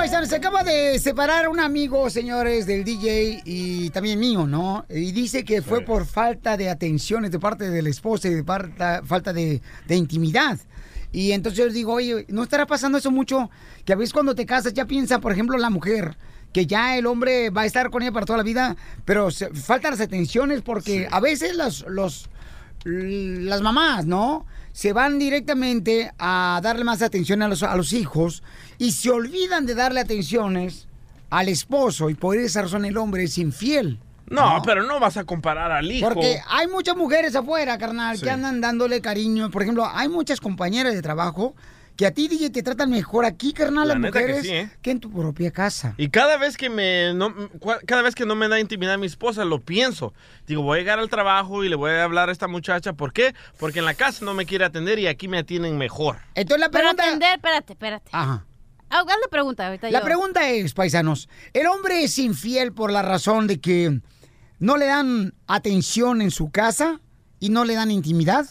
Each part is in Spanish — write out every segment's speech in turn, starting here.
Paisanos, se acaba de separar un amigo, señores, del DJ y también mío, ¿no? Y dice que fue por falta de atenciones de parte de la esposa y de parta- falta de, de intimidad. Y entonces yo digo, oye, ¿no estará pasando eso mucho? Que a veces cuando te casas ya piensa, por ejemplo, la mujer, que ya el hombre va a estar con ella para toda la vida, pero se- faltan las atenciones porque a veces los, los, las mamás, ¿no? Se van directamente a darle más atención a los, a los hijos y se olvidan de darle atenciones al esposo y por esa razón el hombre es infiel. No, pero no vas a comparar al hijo. Porque hay muchas mujeres afuera, carnal, Sí. que andan dándole cariño. Por ejemplo, hay muchas compañeras de trabajo que a ti, DJ, te tratan mejor aquí, carnal, La las neta que mujeres, sí, ¿eh? que en tu propia casa. Y cada vez que me no, cada vez que no me da intimidad mi esposa, lo pienso. Digo, voy a llegar al trabajo y le voy a hablar a esta muchacha. ¿Por qué? Porque en la casa no me quiere atender y aquí me atienden mejor. Entonces la Pero pregunta... atender, espérate, espérate. Ajá. Ah, haz la pregunta ahorita La yo. pregunta es, paisanos, ¿el hombre es infiel por la razón de que no le dan atención en su casa y no le dan intimidad?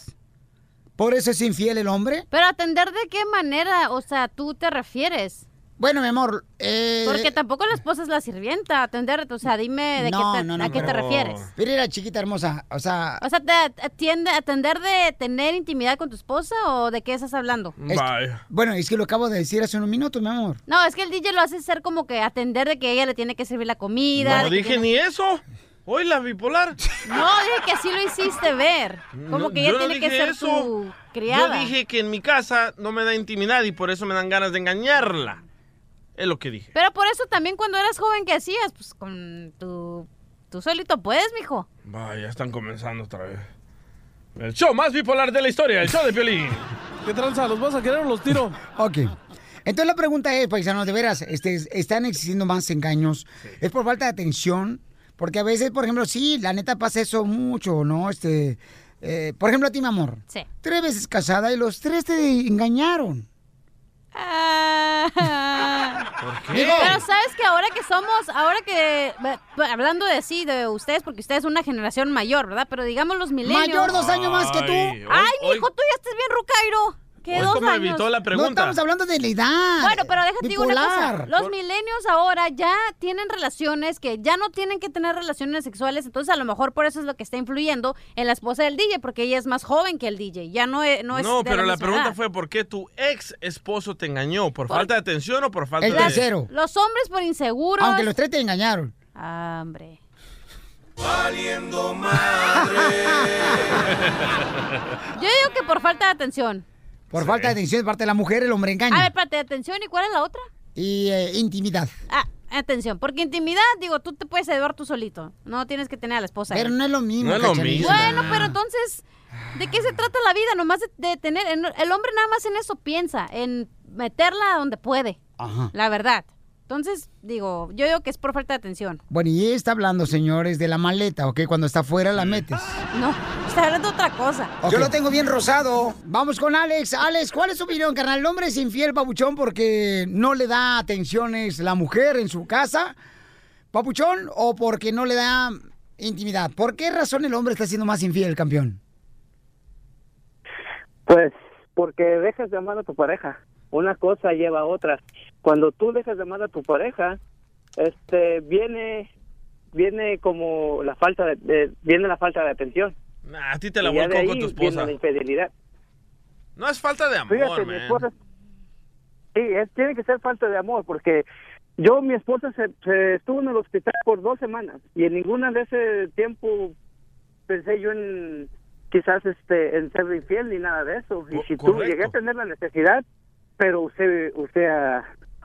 ¿Por eso es infiel el hombre? Pero atender de qué manera, o sea, tú te refieres. Bueno, mi amor, eh... Porque tampoco la esposa es la sirvienta, atender, o sea, dime de no, qué te, no, no, a qué te pero- refieres. Mira, chiquita hermosa, o sea... O sea, ¿te atiende, atender de tener intimidad con tu esposa o de qué estás hablando? es- bueno, es que lo acabo de decir hace un minuto, mi amor. No, es que el DJ lo hace ser como que atender de que ella le tiene que servir la comida. No que dije tiene- ni eso. Hoy la bipolar. No, dije que así lo hiciste ver. Como No, que ella no tiene que ser eso. tu criada. Yo dije que en mi casa no me da intimidad y por eso me dan ganas de engañarla. Es lo que dije. Pero por eso también cuando eras joven, ¿qué hacías? Pues con tu... Tú solito puedes, mijo. Vaya, están comenzando otra vez. El show más bipolar de la historia, el show de Piolín. ¿Qué tranza? ¿Los vas a querer o los tiro? Ok. Entonces la pregunta es, paisanos, de veras, este, están existiendo más engaños. ¿Es por falta de atención? Porque a veces, por ejemplo, sí, la neta pasa eso mucho, ¿no? Este, eh, por ejemplo, a ti, mi amor. Sí. Tres veces casada y los tres te engañaron. ¿Por qué? Pero sabes que ahora que somos, ahora que, b- hablando de sí, de ustedes, porque ustedes son una generación mayor, ¿verdad? Pero digamos los milenios. Mayor dos años más que tú. Ay, Ay, hoy- mijo, tú ya estás bien rucairo. ¿Qué dos como años? evitó la No pregunta. estamos hablando de la edad. Bueno, pero déjate digo una cosa. Los milenios ahora ya tienen relaciones que ya no tienen que tener relaciones sexuales, entonces a lo mejor por eso es lo que está influyendo en la esposa del DJ, porque ella es más joven que el DJ. Ya no es. No, es No, de pero la pregunta edad. fue por qué tu ex esposo te engañó, por, falta de atención o por falta El de tercero. Los hombres por inseguros. Aunque los tres te engañaron. Ah, hombre. Valiendo madre. Yo digo que por falta de atención. Por falta de atención de parte de la mujer, el hombre engaña. A ver, espérate, atención, ¿y cuál es la otra? Y eh, intimidad. Ah, atención, porque intimidad, digo, tú te puedes llevar tú solito. No tienes que tener a la esposa. Pero ahí. no es lo mismo. No es lo Cachanilla. Bueno, pero entonces, ¿de qué se trata la vida? Nomás de, de tener. en- el hombre nada más en eso piensa, en meterla donde puede. Ajá. La verdad. Entonces, digo, yo digo que es por falta de atención. Bueno, y ella está hablando, señores, de la maleta, ¿ok? Cuando está afuera la metes. No, está hablando de otra cosa. Yo lo tengo bien rosado. Vamos con Alex. Alex, ¿cuál es su opinión, carnal? ¿El hombre es infiel, papuchón, porque no le da atenciones la mujer en su casa, papuchón, o porque no le da intimidad? ¿Por qué razón el hombre está siendo más infiel, campeón? Pues porque dejas de amar a tu pareja. Una cosa lleva a otra. Cuando tú dejas de amar a tu pareja, este viene viene como la falta de, de- viene la falta de atención. Nah, a ti te la volcó con tu viene esposa. la infidelidad. No es falta de amor, Fíjate, mi man. esposa Sí, es, tiene que ser falta de amor porque yo mi esposa se, se estuvo en el hospital por dos semanas y en ninguna de ese tiempo pensé yo en quizás este en ser infiel ni nada de eso y si tú llegué a tener la necesidad pero usted usted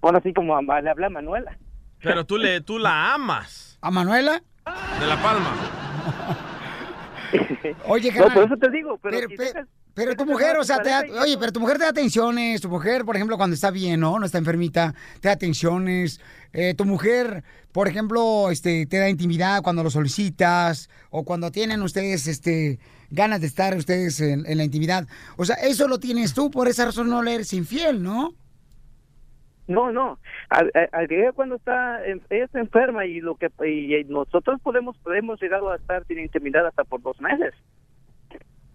ahora sí como a- le habla a Manuela Pero tú, le, tú la amas. ¿A Manuela? De La Palma. Oye, no carnal. por eso te digo pero, Pero, si pe- dejas- Pero tu mujer, o sea, te da, oye, pero tu mujer te da atenciones, tu mujer, por ejemplo, cuando está bien, ¿no? No está enfermita, te da atenciones. Eh, tu mujer, por ejemplo, este, te da intimidad cuando lo solicitas o cuando tienen ustedes, este, ganas de estar ustedes en, en la intimidad. O sea, eso lo tienes tú, por esa razón no le eres infiel, ¿no? No, no. Que ella cuando está, ella está enferma y lo que y nosotros podemos podemos llegar a estar sin intimidad hasta por dos meses.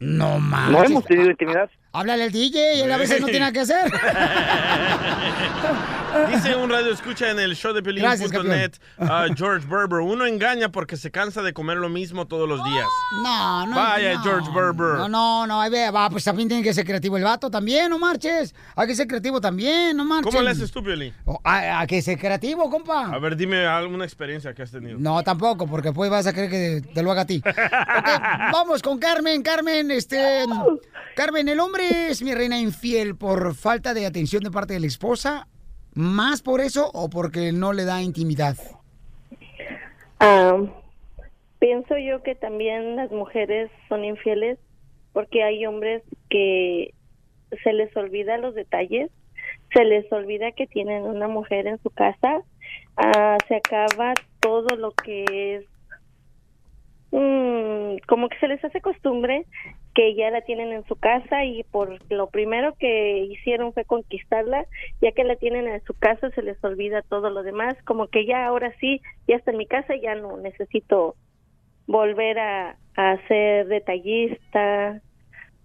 No mames. No hemos tenido intimidad. Háblale al DJ, él a veces no tiene nada que hacer. Dice un radio escucha en el show de Pelín.net, ah, George Berber, uno engaña porque se cansa de comer lo mismo todos los días. No, no. Vaya, no. George Berber. No, no, no, ahí ve, va, pues también tiene que ser creativo el vato también, no marches. Hay que ser creativo también, no marches. ¿Cómo le haces tú, Piolín? A, a que ser creativo, compa. A ver, dime alguna experiencia que has tenido. No, tampoco, porque pues vas a creer que te lo haga a ti. Ok, vamos con Carmen. Carmen, este. Carmen, ¿el hombre es mi reina infiel por falta de atención de parte de la esposa? ¿Más por eso o porque no le da intimidad? Ah, pienso yo que también las mujeres son infieles porque hay hombres que se les olvida los detalles, se les olvida que tienen una mujer en su casa, ah, se acaba todo lo que es mm, como que se les hace costumbre que ya la tienen en su casa y por lo primero que hicieron fue conquistarla, ya que la tienen en su casa se les olvida todo lo demás, como que ya ahora sí, ya está en mi casa, ya no necesito volver a, a ser detallista,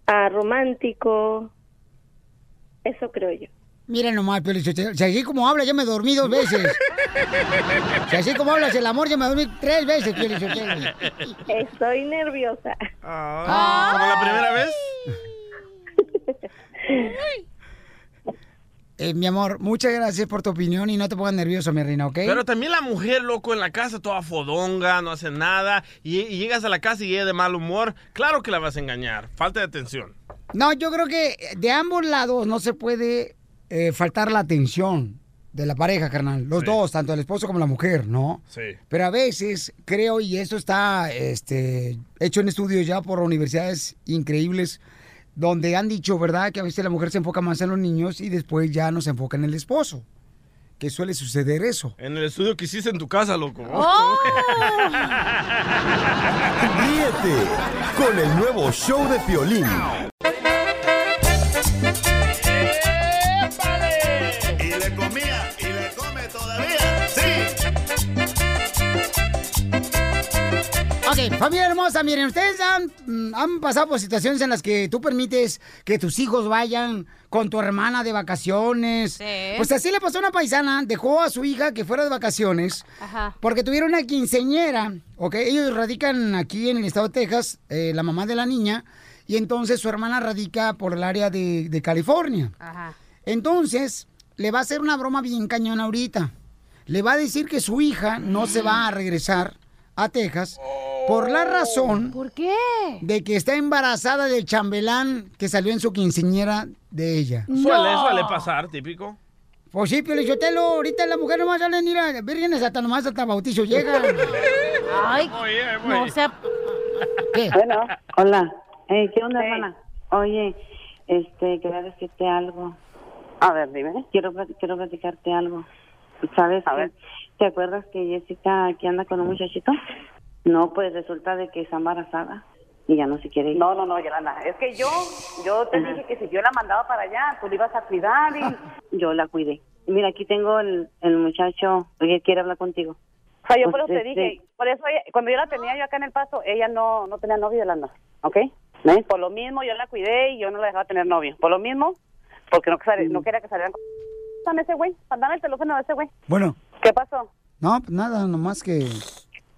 a romántico, eso creo yo. Miren nomás, pero si, si así como habla, ya me dormí dos veces. Si así como hablas el amor, ya me dormí tres veces, Piolín. Estoy nerviosa. Ah, ¿Como la primera vez? Eh, mi amor, muchas gracias por tu opinión y no te pongas nervioso, mi reina, ¿ok? Pero también la mujer, loco, en la casa, toda fodonga, no hace nada, y, y llegas a la casa y ella de mal humor, claro que la vas a engañar. Falta de atención. No, yo creo que de ambos lados no se puede eh, faltar la atención de la pareja, carnal. Los dos, tanto el esposo como la mujer, ¿no? Sí. Pero a veces creo, y esto está este, hecho en estudios ya por universidades increíbles, donde han dicho, ¿verdad?, que a veces la mujer se enfoca más en los niños y después ya no se enfoca en el esposo. Que suele suceder eso. En el estudio que hiciste en tu casa, loco. Ríete con el nuevo show de Piolín. Ok, familia hermosa, miren, ustedes han, mm, han pasado por situaciones en las que tú permites que tus hijos vayan con tu hermana de vacaciones. Pues así le pasó a una paisana, dejó a su hija que fuera de vacaciones Ajá. porque tuvieron una quinceñera, ¿ok? Ellos radican aquí en el estado de Texas, eh, la mamá de la niña, y entonces su hermana radica por el área de, de California. Ajá. Entonces, le va a hacer una broma bien cañona ahorita. Le va a decir que su hija no se va a regresar a Texas por la razón ¿Por qué? de que está embarazada del chambelán que salió en su quinceñera de ella. Suele, suele pasar, típico. Pues sí, Pio Lichotelo, ahorita las mujeres nomás salen, mira, vírgenes hasta nomás hasta bautizo llegan. Ay, no sea... ¿Qué? Bueno, hola. Eh, ¿Qué onda, hermana? Oye, este, quería decirte algo. A ver, dime. Quiero, plat- quiero platicarte algo. ¿Sabes? A ver. ¿Te acuerdas que Jessica aquí anda con un muchachito? No, pues resulta de que está embarazada y ya no se quiere ir. No, no, no, Yolanda. Es que yo, yo te dije que si yo la mandaba para allá, tú la ibas a cuidar y... Yo la cuidé. Mira, aquí tengo el, el muchacho que quiere hablar contigo. O sea, yo por Pues, eso te este- dije, por eso ella- cuando yo la tenía yo acá en el paso, ella no, no tenía novio, Yolanda, ¿ok? ¿Ves? Por lo mismo yo la cuidé y yo no la dejaba tener novio. Por lo mismo, porque no, quería que salieran con... Ese güey, dame el teléfono de ese güey. Bueno, ¿Qué pasó? no, pues nada, nomás que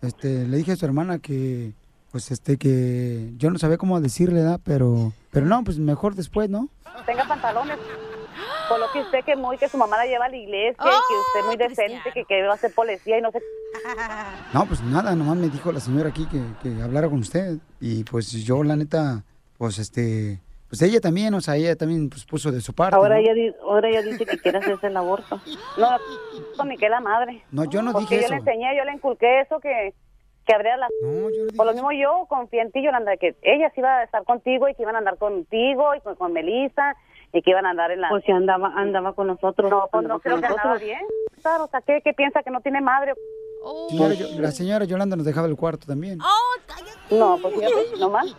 este, le dije a su hermana que, pues este, que yo no sabía cómo decirle, ¿verdad? Pero, pero no, pues mejor después, ¿no? Tenga pantalones. Por lo que usted que muy, que su mamá la lleva a la iglesia y que usted muy decente, que, que va a ser policía y no sé... No, pues nada, nomás me dijo la señora aquí que, que hablara con usted. Y pues yo, la neta, pues este, pues ella también, o sea, ella también pues, puso de su parte. Ahora ¿no? ella, di- ahora ella dice que quiere hacerse el aborto. No, no, ni que la madre. No, yo no Porque dije yo eso. le enseñé, yo le inculqué eso que, que abriera la... Por lo mismo yo confié en ti, Yolanda, que ella sí iba a estar contigo y que iban a andar contigo y con, con Melissa y que iban a andar en la... Pues si andaba, andaba con nosotros. No, pues no creo que andaba bien. Claro, o sea, ¿qué, qué piensa que no tiene madre? Señora Yo- la señora Yolanda nos dejaba el cuarto también. No, pues fíjate, no más.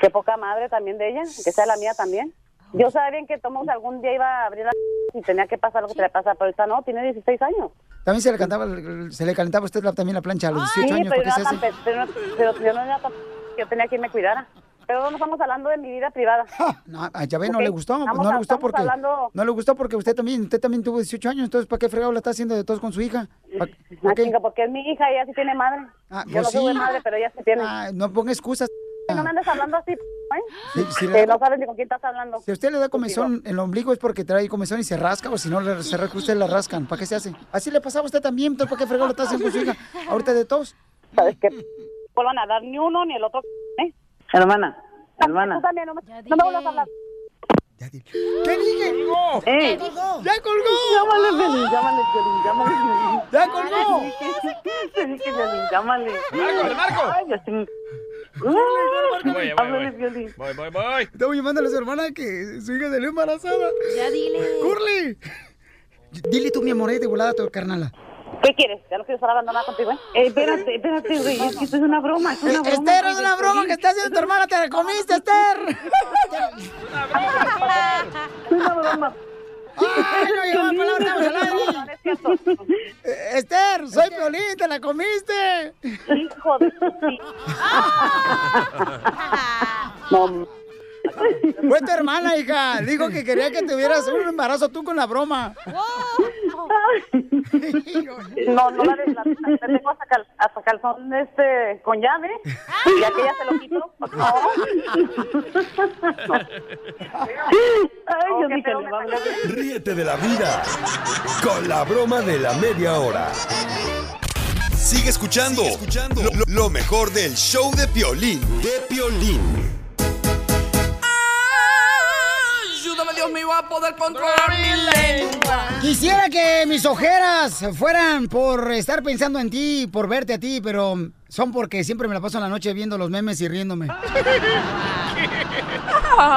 Qué poca madre también de ella, que sea la mía también. Yo sabía bien que Tomás algún día iba a abrir la y tenía que pasar lo que le pasa, pero ahorita no, tiene 16 años. También se le cantaba, se le calentaba a usted la- también la plancha a los 18 sí, años. pero, ¿Para qué yo se no tan hace? pe- pero, pero yo no era tan yo tenía quien me cuidara. Pero no estamos hablando de mi vida privada. No, a Yahvé no le gustó, pues estamos- no le gustó porque hablando- no le gustó porque usted también, usted también tuvo 18 años, entonces ¿para qué fregado la está haciendo de todos con su hija? ¿Pa- Ah, ¿Por qué? chinga, porque es mi hija y ella sí tiene madre. Ah, yo pues no sí. madre, pero ella sí tiene. Ah, no ponga excusas. No me andes hablando así, ¿eh? La- no sabes ni con quién estás hablando. Si a usted le da comezón en el ombligo es porque trae comezón y se rasca, o si no le- se rasca usted la rascan. ¿Para qué se hace? Así le pasaba a usted también, entonces ¿para qué fregado lo está haciendo con su hija? Ahorita de todos. ¿Sabes qué? vuelvan a dar ni uno ni el otro. Hermana, hermana. Tú también, no me, no me vuelvas a hablar. ¿Qué dije? ¡Eh! ¡Ya colgó! Llámale, Piolín, llámale, Piolín, llámale. ¡Ya colgó! Te dije, Piolín, llámale. Marco, Marco. Ay, ya estoy- Voy, voy, Háblale, voy. Voy, voy, voy. Estamos llamándole a su hermana que su hija salió embarazada. Ya dile. ¡Curly! Dile tú, mi amor, de volada a tu carnala. ¿Qué quieres? Ya no quiero estar hablando nada contigo, ¿eh? Eh, espérate, espérate, güey, es que esto es una broma, es una broma. Esther, es una broma que está haciendo tu hermana, te la comiste, Esther. Es una broma. ¡Ay, no llegó la palabra, estamos al aire! Eh, Esther, soy Piolín, te la comiste. Hijo de No, Fue tu hermana, hija. Dijo que quería que tuvieras un embarazo tú con la broma. no, no la, la, la tengo hasta, cal, hasta calzón este, con llave. Y aquella se lo quito. No. Ay, yo qué dije, feo le me va a hablar. Ríete de la vida con la broma de la media hora. Sigue escuchando, lo mejor del show de Piolín, de Piolín. Dios mío, a poder controlar mi lengua. Quisiera que mis ojeras fueran por estar pensando en ti, por verte a ti, pero son porque siempre me la paso en la noche viendo los memes y riéndome.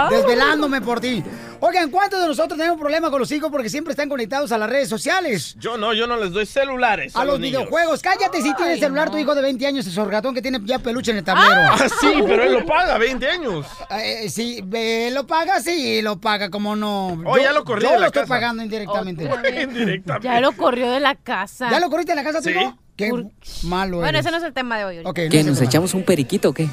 Desvelándome por ti. Oigan, ¿cuántos de nosotros tenemos problemas con los hijos porque siempre están conectados a las redes sociales? Yo no, yo no les doy celulares. A, A los videojuegos. Cállate si tiene celular tu hijo de 20 años, ese sorgatón que tiene ya peluche en el tablero. Ah, sí, pero él lo paga, 20 años. Eh, sí, eh, lo paga, sí, lo paga, como no. Oh, ya lo corrí Yo de lo la estoy casa. pagando indirectamente. Indirectamente. Ya lo corrió de la casa. ¿Ya lo corriste en la casa, Sí. tú? Qué malo Bueno, eres. ese no es el tema de hoy. ahorita. Ok, no ¿Qué, es nos tema. echamos un periquito o qué?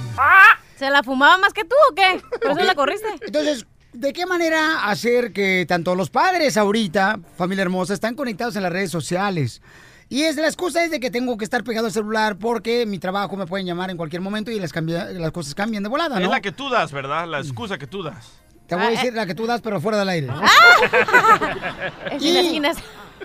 ¿Se la fumaba más que tú o qué? ¿Por eso la corriste? Entonces, ¿de qué manera hacer que tanto los padres ahorita, familia hermosa, están conectados en las redes sociales? Y es la excusa es de que tengo que estar pegado al celular porque mi trabajo me pueden llamar en cualquier momento y las, cambia- las cosas cambian de volada, Es ¿no? la que tú das, ¿verdad? La excusa que tú das. Te voy a decir la que tú das, pero fuera del aire. Es Y en las esquinas.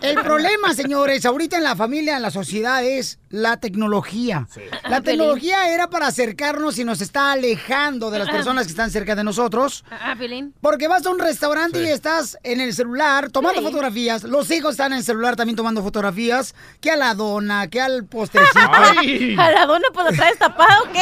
El problema, señores, ahorita en la familia, en la sociedad, es la tecnología. La tecnología era para acercarnos y nos está alejando de las personas que están cerca de nosotros. Ah. Porque vas a un restaurante y estás en el celular tomando Sí. fotografías. Los hijos están en el celular también tomando fotografías. Que a la dona, que al postrecito. ¡Ay! ¿A la dona pues la traes tapado o qué?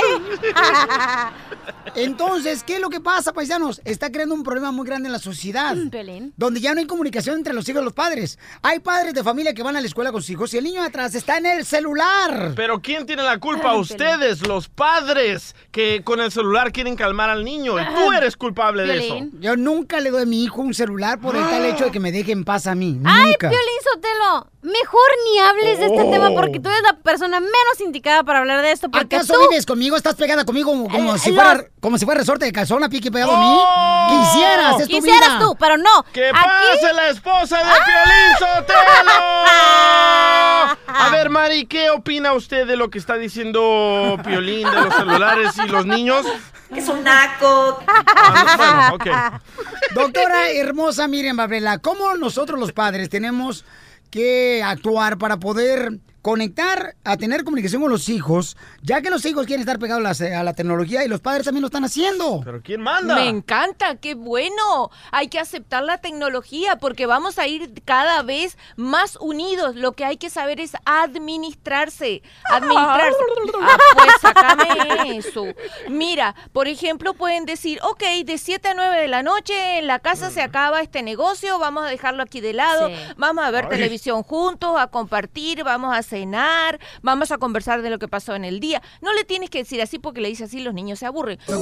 Entonces, ¿qué es lo que pasa, paisanos? Está creando un problema muy grande en la sociedad. Pelín. Donde ya no hay comunicación entre los hijos y los padres. Hay padres de familia que van a la escuela con sus hijos y el niño de atrás está en el celular. Pero ¿quién tiene la culpa? Ay, Ustedes, los padres, que con el celular quieren calmar al niño. Y tú eres culpable de eso. Yo nunca le doy a mi hijo un celular por el tal hecho de que me deje en paz a mí. Ay, Nunca. Piolín Sotelo, mejor ni hables de este Oh. tema porque tú eres la persona menos indicada para hablar de esto. Porque ¿Acaso tú... vives conmigo? ¿Estás pegada conmigo como, Eh, si los- fuera como si fuera resorte de calzón a pique pegado a mí? ¡Oh! Quisieras, es tu Quisieras vida. tú, pero no. ¡Que Aquí- pase la esposa de Piolín Sotelo! A ver, Mari, ¿qué opina usted de lo que está diciendo Piolín de los celulares y los niños? Es un naco. Ah, no, bueno, ok. Doctora hermosa Miriam Babrela, ¿cómo nosotros los padres tenemos que actuar para poder conectar, a tener comunicación con los hijos, ya que los hijos quieren estar pegados a la, a la tecnología y los padres también lo están haciendo. ¿Pero quién manda? Me encanta, qué bueno. Hay que aceptar la tecnología porque vamos a ir cada vez más unidos. Lo que hay que saber es administrarse. Administrarse. Ah, pues sácame eso. Mira, por ejemplo, pueden decir, ok, de 7 a 9 de la noche en la casa se acaba este negocio, vamos a dejarlo aquí de lado, Sí. vamos a ver Ay. televisión juntos, a compartir, vamos a cenar, vamos a conversar de lo que pasó en el día. No le tienes que decir así porque le dices así los niños se aburren. Pero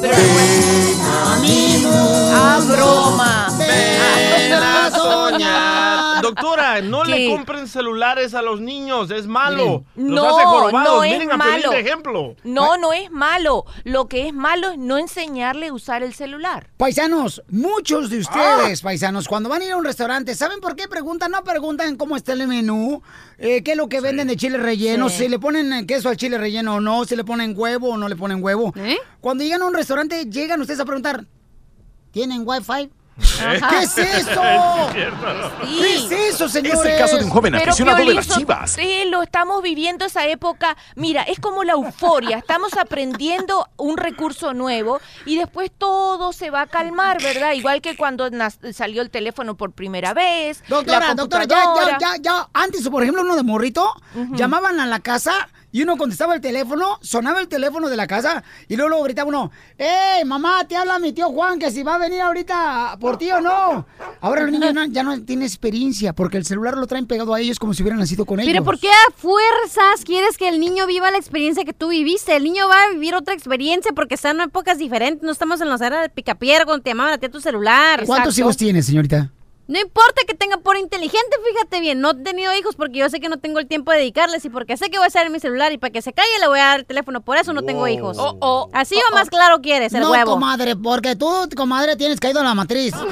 Ah, broma. Ven a soñar. Doctora, no le ¿Qué? compren celulares a los niños, es malo. Los No, hace jorobados. no es Miren a malo. de ejemplo. No, no es malo. Lo que es malo es no enseñarle a usar el celular. Paisanos, muchos de ustedes, paisanos, cuando van a ir a un restaurante, ¿saben por qué preguntan? No preguntan cómo está el menú, eh, qué es lo que venden de chile relleno, Sí. si le ponen eh, queso al chile relleno o no, si le ponen huevo o no le ponen huevo. Cuando llegan a un restaurante, llegan ustedes a preguntar, ¿tienen wifi? ¿Qué es eso? ¿Qué es eso, señores? Pero, Piolín, Sí, lo estamos viviendo esa época. Mira, es como la euforia. Estamos aprendiendo un recurso nuevo y después todo se va a calmar, ¿verdad? Igual que cuando salió el teléfono por primera vez. Doctora, la doctora, ya, ya, ya, ya. Antes, por ejemplo, uno de morrito, llamaban a la casa y uno contestaba el teléfono, sonaba el teléfono de la casa y luego, luego gritaba uno, ¡Ey, mamá, te habla mi tío Juan que si va a venir ahorita por ti o no! Ahora los niños no- ya no tienen experiencia porque el celular lo traen pegado a ellos como si hubieran nacido con ellos. Pero ¿por qué a fuerzas quieres que el niño viva la experiencia que tú viviste? El niño va a vivir otra experiencia porque están en épocas diferentes. No estamos en la era del picapiedra cuando te llamaban a ti a tu celular. ¿Cuántos hijos tienes, señorita? No importa que tenga por inteligente, fíjate bien, no he tenido hijos porque yo sé que no tengo el tiempo de dedicarles y porque sé que voy a estar en mi celular y para que se calle le voy a dar el teléfono, por eso no tengo hijos. Así o más claro quieres, el no, huevo. comadre, porque tú, comadre, tienes caído en la matriz.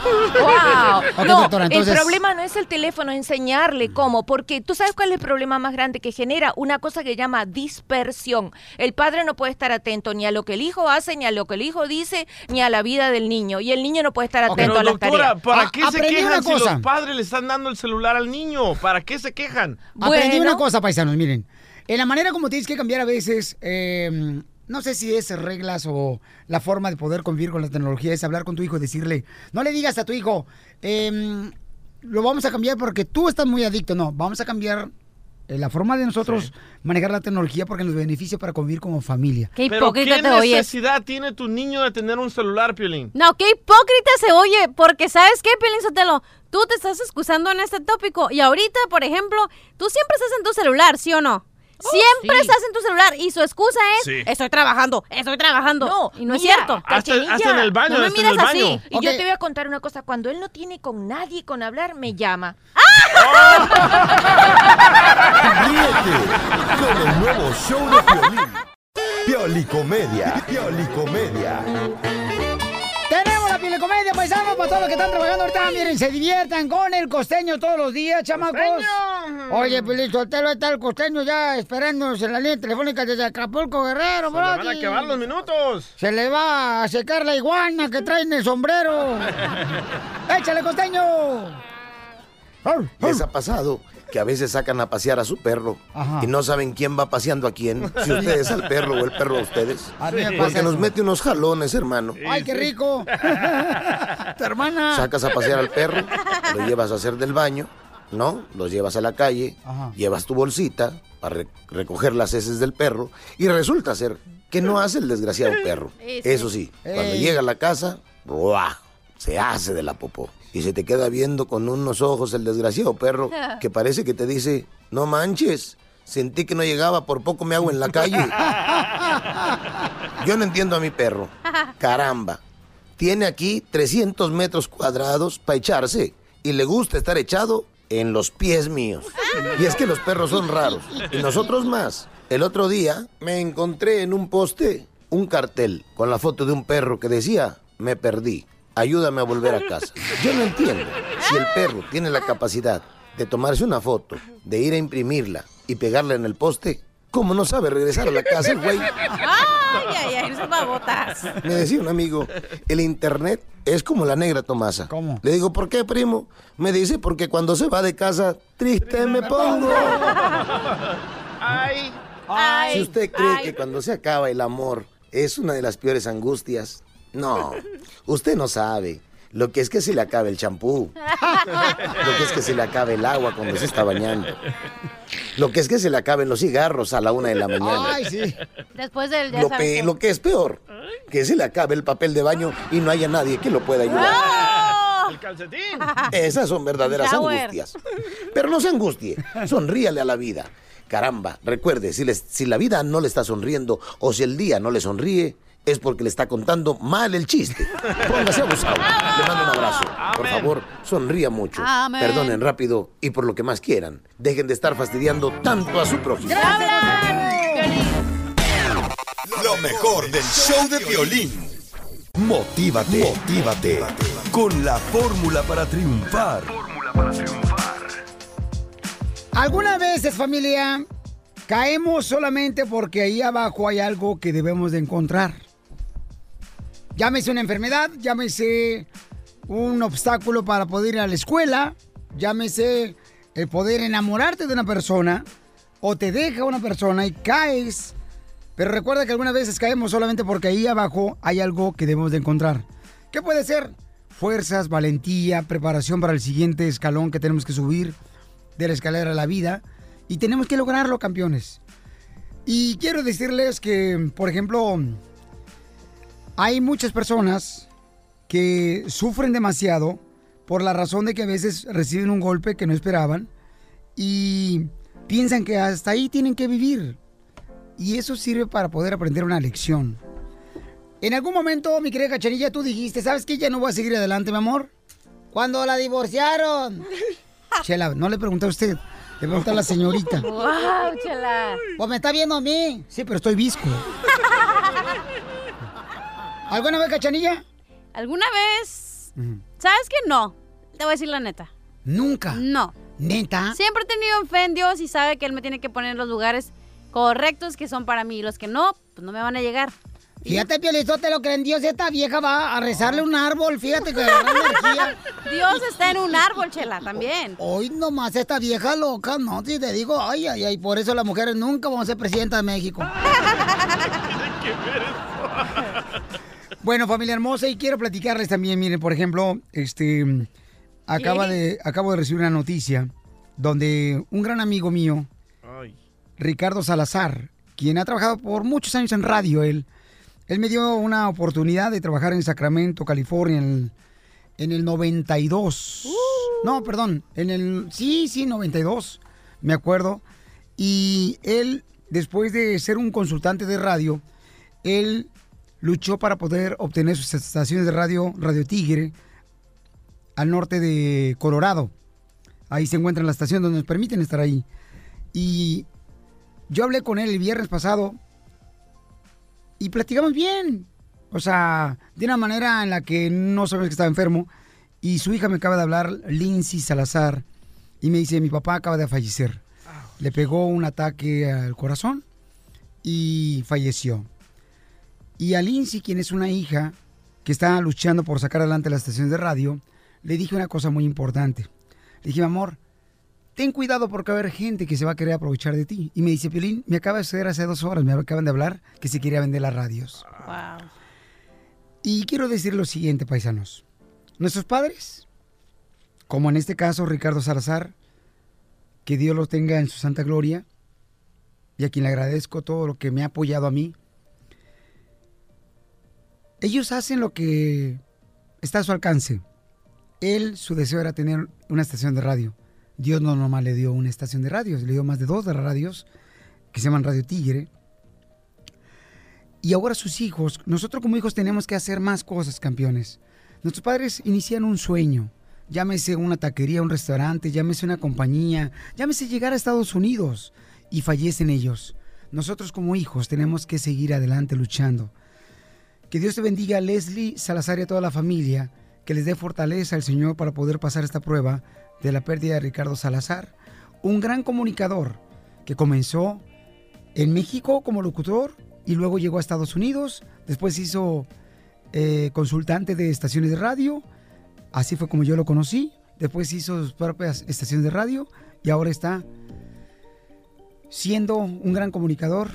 Wow. Ok, no, doctora, entonces... el problema no es el teléfono, enseñarle cómo, porque tú sabes cuál es el problema más grande que genera una cosa que llama dispersión. El padre no puede estar atento ni a lo que el hijo hace, ni a lo que el hijo dice, ni a la vida del niño, y el niño no puede estar atento Pero a las doctora, tareas. ¿para Ah, qué se aprendí una quejan si cosa. los padres le están dando el celular al niño? ¿Para qué se quejan? Aprendí una cosa, paisanos, miren. En la manera como tienes que cambiar a veces, eh, no sé si es reglas o la forma de poder convivir con la tecnología, es hablar con tu hijo y decirle, no le digas a tu hijo, eh, lo vamos a cambiar porque tú estás muy adicto. No, vamos a cambiar la forma de nosotros manejar la tecnología porque nos beneficia para convivir como familia. Qué ¿Pero hipócrita qué te oyes. necesidad tiene tu niño de tener un celular, Piolín? No, qué hipócrita se oye, porque ¿sabes qué, Pelín Sotelo? Tú te estás excusando en este tópico y ahorita, por ejemplo, tú siempre estás en tu celular, ¿sí o no? Siempre sí. estás en tu celular y su excusa es Sí. estoy trabajando, estoy trabajando. No, y no es cierto. Hasta- en el baño, No me hasta en el mires así. baño. Y yo te voy a contar una cosa, cuando él no tiene con nadie con hablar, me llama. Ríete con el nuevo show de Piolín. Piolicomedia. Piolicomedia. Tenemos la piel de comedia, paisanos, para todos los que están trabajando ahorita. Miren, se diviertan con el costeño todos los días, chamacos. Oye, Pelín Sotelo, ahí está el costeño ya esperándonos en la línea telefónica desde Acapulco, Guerrero, Se le van a acabar los minutos. Se le va a secar la iguana que trae en el sombrero. ¡Échale, costeño! Les ha pasado que a veces sacan a pasear a su perro Ajá. y no saben quién va paseando a quién, si ustedes al perro o el perro a ustedes. A mí me pasa Porque nos mete unos jalones, hermano. ¡Ay, qué rico! ¡Tu hermana! Sacas a pasear al perro, lo llevas a hacer del baño, ¿no? Lo llevas a la calle, Ajá. llevas tu bolsita para re- recoger las heces del perro y resulta ser que no hace el desgraciado perro. Sí, sí. Eso sí, cuando llega a la casa, ¡buah! se hace de la popó. Y se te queda viendo con unos ojos el desgraciado perro que parece que te dice, no manches, sentí que no llegaba, por poco me hago en la calle. Yo no entiendo a mi perro. Caramba. Tiene aquí 300 metros cuadrados para echarse y le gusta estar echado en los pies míos. Y es que los perros son raros y nosotros más. El otro día me encontré en un poste un cartel con la foto de un perro que decía, me perdí, ayúdame a volver a casa. Yo no entiendo. Si el perro tiene la capacidad de tomarse una foto, de ir a imprimirla y pegarla en el poste, ¿cómo no sabe regresar a la casa el güey? Ay, ay, ay, esas babotas. Me decía un amigo, el internet es como la negra Tomasa. ¿Cómo? Le digo, ¿por qué, primo? Me dice, porque cuando se va de casa, triste me pongo. Ay. Si usted cree que cuando se acaba el amor es una de las peores angustias, no. Usted no sabe. Lo que es que se le acabe el champú. Lo que es que se le acabe el agua cuando se está bañando. Lo que es que se le acaben los cigarros a la una de la mañana. Ay, sí. Después del ya Lo, pe- qué. lo que es peor, que se le acabe el papel de baño y no haya nadie que lo pueda ayudar. El calcetín. Esas son verdaderas angustias. Pero no se angustie, sonríale a la vida. Caramba, recuerde, si, les- si la vida no le está sonriendo o si el día no le sonríe, es porque le está contando mal el chiste. Póngase abusado. Le mando un abrazo. Por favor, sonría mucho. Perdonen rápido y por lo que más quieran. Dejen de estar fastidiando tanto a su prójimo. Lo mejor del show de violín. Motívate, motívate con la fórmula para triunfar. Algunas veces, familia, caemos solamente porque ahí abajo hay algo que debemos de encontrar. Llámese una enfermedad, llámese un obstáculo para poder ir a la escuela, llámese el poder enamorarte de una persona o te deja una persona y caes. Pero recuerda que algunas veces caemos solamente porque ahí abajo hay algo que debemos de encontrar. ¿Qué puede ser? Fuerzas, valentía, preparación para el siguiente escalón que tenemos que subir de la escalera a la vida y tenemos que lograrlo, campeones. Y quiero decirles que, por ejemplo, hay muchas personas que sufren demasiado por la razón de que a veces reciben un golpe que no esperaban y piensan que hasta ahí tienen que vivir. Y eso sirve para poder aprender una lección. En algún momento, mi querida Cachanilla, tú dijiste, ¿sabes qué? Ya no voy a seguir adelante, mi amor. Cuando la divorciaron. Chela, no le pregunté a usted, le pregunté a la señorita. ¡Wow, chela! Pues me está viendo a mí. Sí, pero estoy visco. ¿Alguna vez, Cachanilla? ¿Alguna vez? ¿Sabes que no? Te voy a decir la neta. Nunca. No. ¿Neta? Siempre he tenido fe en Dios y sabe que Él me tiene que poner en los lugares correctos que son para mí. Y los que no, pues no me van a llegar. Fíjate, Piolizotelo, que en Dios esta vieja va a rezarle un árbol. Fíjate que energía. Dios está en un árbol, chela, también. Hoy nomás esta vieja loca, ¿no? Si te digo, ay, ay, ay, por eso las mujeres nunca vamos a ser presidenta de México. Bueno, familia hermosa, y quiero platicarles también, miren, por ejemplo, este, acaba de, acabo de recibir una noticia donde un gran amigo mío, Ricardo Salazar, quien ha trabajado por muchos años en radio, él, él me dio una oportunidad de trabajar en Sacramento, California, en el, en el 92. No, perdón, en el, sí, sí, 92, me acuerdo. Y él, después de ser un consultante de radio, él luchó para poder obtener sus estaciones de radio, Radio Tigre, al norte de Colorado. Ahí se encuentra la estación donde nos permiten estar ahí. Y yo hablé con él el viernes pasado y platicamos bien. O sea, de una manera en la que no sabemos que estaba enfermo. Y su hija me acaba de hablar, Lindsay Salazar, y me dice, mi papá acaba de fallecer. Le pegó un ataque al corazón y falleció. Y a Lindsay, quien es una hija que está luchando por sacar adelante las estaciones de radio, le dije una cosa muy importante. Le dije, mi amor, ten cuidado porque va a haber gente que se va a querer aprovechar de ti. Y me dice, Piolín, me acaba de suceder hace dos horas, me acaban de hablar que se quería vender las radios. Wow. Y quiero decir lo siguiente, paisanos. Nuestros padres, como en este caso Ricardo Salazar, que Dios los tenga en su santa gloria, y a quien le agradezco todo lo que me ha apoyado a mí, ellos hacen lo que está a su alcance. Él, su deseo era tener una estación de radio. Dios no nomás le dio una estación de radio, le dio más de dos de radios que se llaman Radio Tigre. Y ahora sus hijos, nosotros como hijos tenemos que hacer más cosas, campeones. Nuestros padres inician un sueño, llámese una taquería, un restaurante, llámese una compañía, llámese llegar a Estados Unidos y fallecen ellos. Nosotros como hijos tenemos que seguir adelante luchando. Que Dios te bendiga a Leslie Salazar y a toda la familia, que les dé fortaleza al Señor para poder pasar esta prueba de la pérdida de Ricardo Salazar, un gran comunicador que comenzó en México como locutor y luego llegó a Estados Unidos, después hizo eh, consultante de estaciones de radio, así fue como yo lo conocí, después hizo sus propias estaciones de radio y ahora está siendo un gran comunicador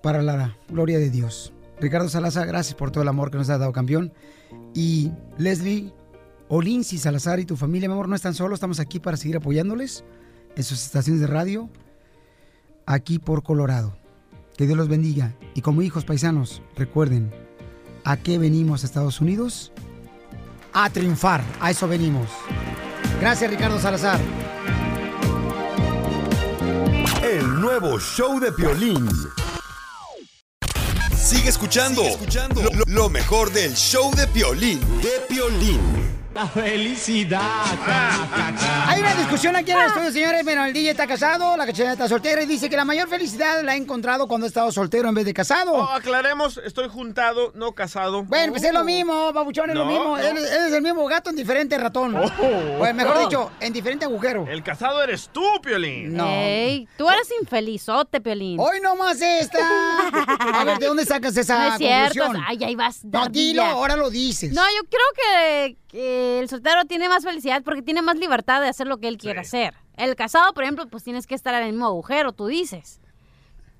para la gloria de Dios. Ricardo Salazar, gracias por todo el amor que nos has dado, campeón. Y Leslie Olinsi Salazar y tu familia, mi amor, no están solos, estamos aquí para seguir apoyándoles en sus estaciones de radio, aquí por Colorado. Que Dios los bendiga. Y como hijos paisanos, recuerden, ¿a qué venimos a Estados Unidos? A triunfar, a eso venimos. Gracias, Ricardo Salazar. El nuevo show de Piolín. Sigue escuchando, Sigue escuchando lo, lo mejor del show de Piolín, de Piolín. La felicidad. Hay una discusión aquí en el estudio, señores. Bueno, el DJ está casado, la cachanilla está soltera y dice que la mayor felicidad la ha encontrado cuando ha estado soltero en vez de casado. Oh, aclaremos, estoy juntado, no casado. Bueno, pues es lo mismo, babuchón, es lo No, mismo. no. Él, él es el mismo gato en diferente ratón. Oh. Pues mejor Oh. dicho, en diferente agujero. El casado eres tú, Piolín. No. Ey, tú eres infelizote, Piolín. Hoy nomás esta. A ver, ¿de dónde sacas esa No es cierto. conclusión? Ay, ahí vas. No, dilo, ahora lo dices. No, yo creo que, que el soltero tiene más felicidad porque tiene más libertad de hacer lo que él quiere hacer. El casado, por ejemplo, pues tienes que estar en el mismo agujero, tú dices.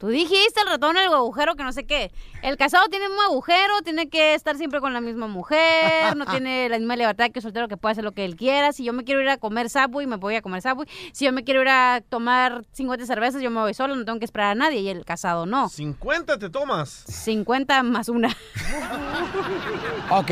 Tú dijiste el ratón en el agujero que no sé qué. El casado tiene mismo agujero, tiene que estar siempre con la misma mujer, no tiene la misma libertad que el soltero que puede hacer lo que él quiera. Si yo me quiero ir a comer Subway, me voy a comer Subway. Si yo me quiero ir a tomar 50 cervezas, yo me voy solo, no tengo que esperar a nadie. Y el casado no. 50 te tomas. 50 más una. Ok,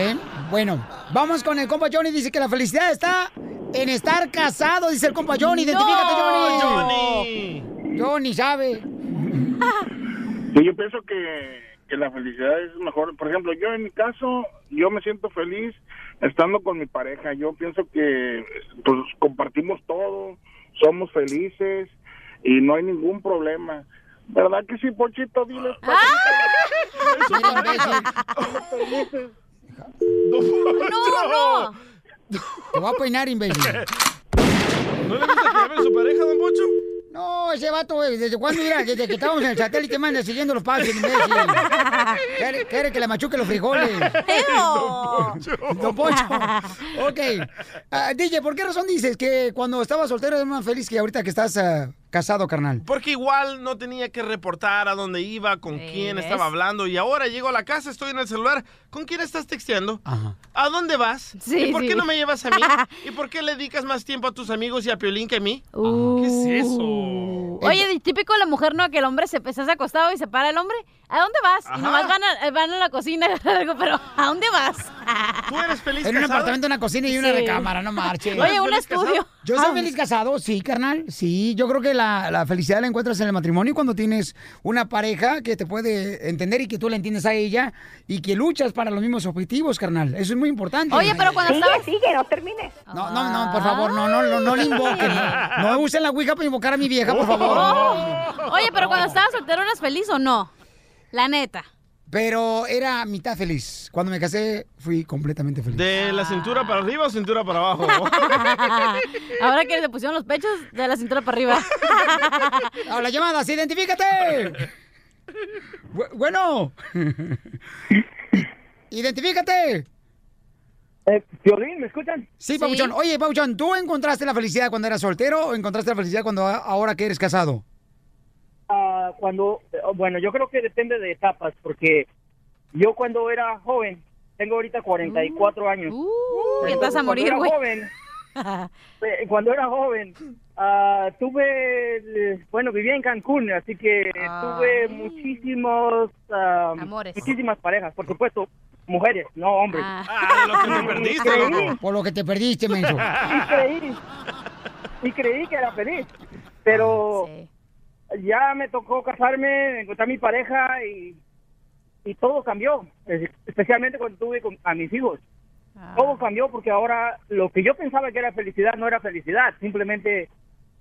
bueno, vamos con el compa Johnny. Dice que la felicidad está en estar casado, dice el compa Johnny. Identifícate, Johnny. Johnny. Johnny sabe. Sí, yo pienso que, que la felicidad es mejor. Por ejemplo, yo en mi caso, yo me siento feliz estando con mi pareja. Yo pienso que pues compartimos todo, somos felices y no hay ningún problema. ¿Verdad que sí, Pochito? Diles. felices. No, no. Te voy a peinar, imbécil. ¿No le gusta que hable su pareja, don Pocho? No, ese vato, eh, ¿desde cuándo? Mira, desde que estábamos en el satélite, manda siguiendo los pasos, imbécil. Quiere, quiere que le machuque los frijoles. Don Poncho. Ok. Ah, DJ, ¿por qué razón dices que cuando estabas soltero eres más feliz que ahorita que estás ah, casado, carnal? Porque igual no tenía que reportar a dónde iba, con quién ¿ves? estaba hablando. Y ahora llego a la casa, estoy en el celular. ¿Con quién estás texteando? ¿A dónde vas? Sí, ¿Y por sí. qué no me llevas a mí? ¿Y por qué le dedicas más tiempo a tus amigos y a Piolín que a mí? Uh. ¿Qué es eso? Oye, de- típico de la mujer, ¿no? Que el hombre se estás acostado y se para el hombre. ¿A dónde vas? Ajá. Y nomás van a, van a la cocina pero ¿a dónde vas? ¿Tú eres feliz En un casado? apartamento, una cocina y una Sí. recámara, no marches. Oye, un estudio. Yo soy Ah. feliz casado, sí, carnal. Sí, yo creo que la, la felicidad la encuentras en el matrimonio cuando tienes una pareja que te puede entender y que tú la entiendes a ella y que luchas para los mismos objetivos, carnal. Eso es muy importante. Oye, pero cuando Sigue, estabas... sigue, no termine. No, no, no, por favor, no, no, no, no le invoquen. No usen la ouija para invocar a mi vieja, por favor. Oye, pero cuando estabas soltero, ¿eras feliz o no? La neta. Pero era mitad feliz. Cuando me casé, fui completamente feliz. ¿De la cintura para arriba o cintura para abajo? Ahora que le pusieron los pechos de la cintura para arriba. Hola, llamadas, identifícate. Bu- bueno. identifícate. Eh, Violín, ¿me escuchan? Sí, Pabuchón. Oye, Pabuchón, ¿tú encontraste la felicidad cuando eras soltero o encontraste la felicidad cuando ahora que eres casado? Ah, cuando, bueno, yo creo que depende de etapas, porque yo cuando era joven, tengo ahorita 44 años. Uh, te vas a Cuando morir, era güey. joven, eh, cuando era joven, ah, tuve, bueno, vivía en Cancún, así que tuve muchísimos, ah, Amores. muchísimas parejas, por supuesto, mujeres, no hombres. Ah, lo que te perdiste, loco. Por lo que te perdiste, menso. y creí y creí que era feliz pero ya me tocó casarme encontrar mi pareja y y todo cambió es- especialmente cuando tuve con- a mis hijos. Todo cambió porque ahora lo que yo pensaba que era felicidad no era felicidad simplemente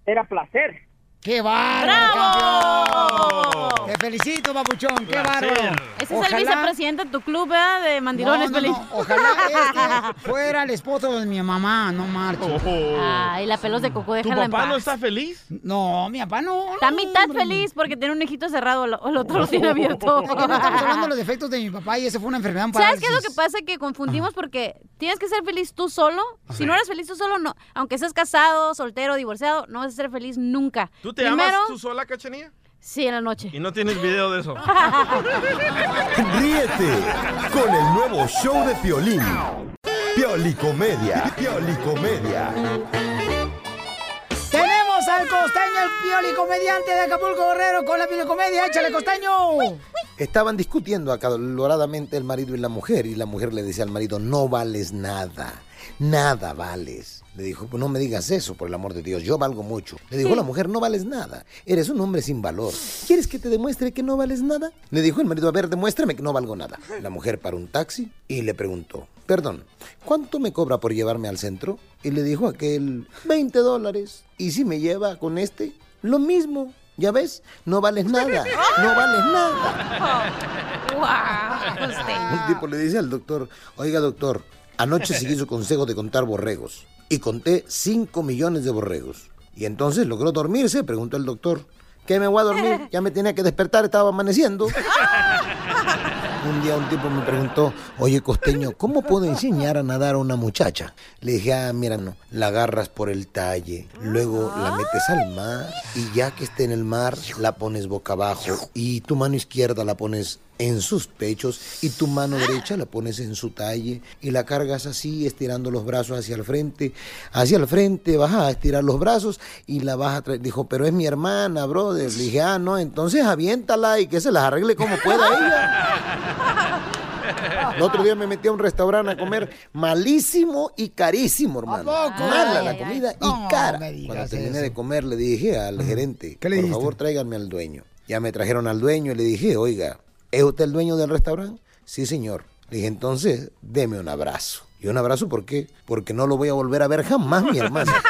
era placer ¡Qué bárbaro, campeón! Te felicito, papuchón, qué bárbaro. Ese es el vicepresidente de tu club, ¿verdad? De mandilones, No, no, Pelín. no, Ojalá este fuera el esposo de mi mamá, no marches. Ay, la pelos de coco, déjala en papá no paz. está feliz? No, mi papá no. Está a mitad feliz porque tiene un hijito cerrado, lo- el otro lo tiene abierto. No estamos hablando de los defectos de mi papá y ese fue una enfermedad ¿Sabes qué es lo que pasa? Que confundimos porque tienes que ser feliz tú solo. Si no eres feliz tú solo, no. Aunque seas casado, soltero, divorciado, no vas a ser feliz nunca. ¿Tú te Primero, amas tú sola, cachanilla? Sí, en la noche. Y no tienes video de eso. Ríete con el nuevo show de Piolín. Piolicomedia. Piolicomedia. Tenemos al costeño, el pioli comediante de Acapulco Guerrero con la piolicomedia. ¡Échale, costeño! Estaban discutiendo acaloradamente el marido y la mujer y la mujer le decía al marido, no vales nada, nada vales. Le dijo, "Pues no me digas eso, por el amor de Dios, yo valgo mucho. Le dijo la mujer, no vales nada, eres un hombre sin valor. ¿Quieres que te demuestre que no vales nada? Le dijo el marido, a ver, demuéstrame que no valgo nada. La mujer paró un taxi y le preguntó, perdón, ¿cuánto me cobra por llevarme al centro? Y le dijo aquel, 20 dólares. ¿Y si me lleva con este? Lo mismo. ¿Ya ves? No vales nada. No vales nada. Un tipo le dice al doctor, oiga doctor, anoche seguí su consejo de contar borregos y conté 5 millones de borregos. Y entonces logró dormirse, preguntó el doctor. ¿Qué me voy a dormir? Ya me tenía que despertar, estaba amaneciendo. Un día un tipo me preguntó, oye costeño, ¿cómo puedo enseñar a nadar a una muchacha? Le dije, ah, mira, no, la agarras por el talle, luego la metes al mar y ya que esté en el mar, la pones boca abajo y tu mano izquierda la pones en sus pechos y tu mano derecha la pones en su talle y la cargas así, estirando los brazos hacia el frente. Hacia el frente vas a estirar los brazos y la vas a traer. Dijo, pero es mi hermana, brother. Le dije, ah, no, entonces aviéntala y que se las arregle como pueda ella. El otro día me metí a un restaurante a comer malísimo y carísimo, hermano. ¿A poco? Mala la comida ay, y cara. Cuando terminé eso. de comer le dije al gerente, ¿Qué le por dijiste? favor tráiganme al dueño. Ya me trajeron al dueño y le dije, oiga, ¿es usted el dueño del restaurante? Sí, señor. Le dije, entonces, deme un abrazo. ¿Y un abrazo por qué? Porque no lo voy a volver a ver jamás, mi hermano.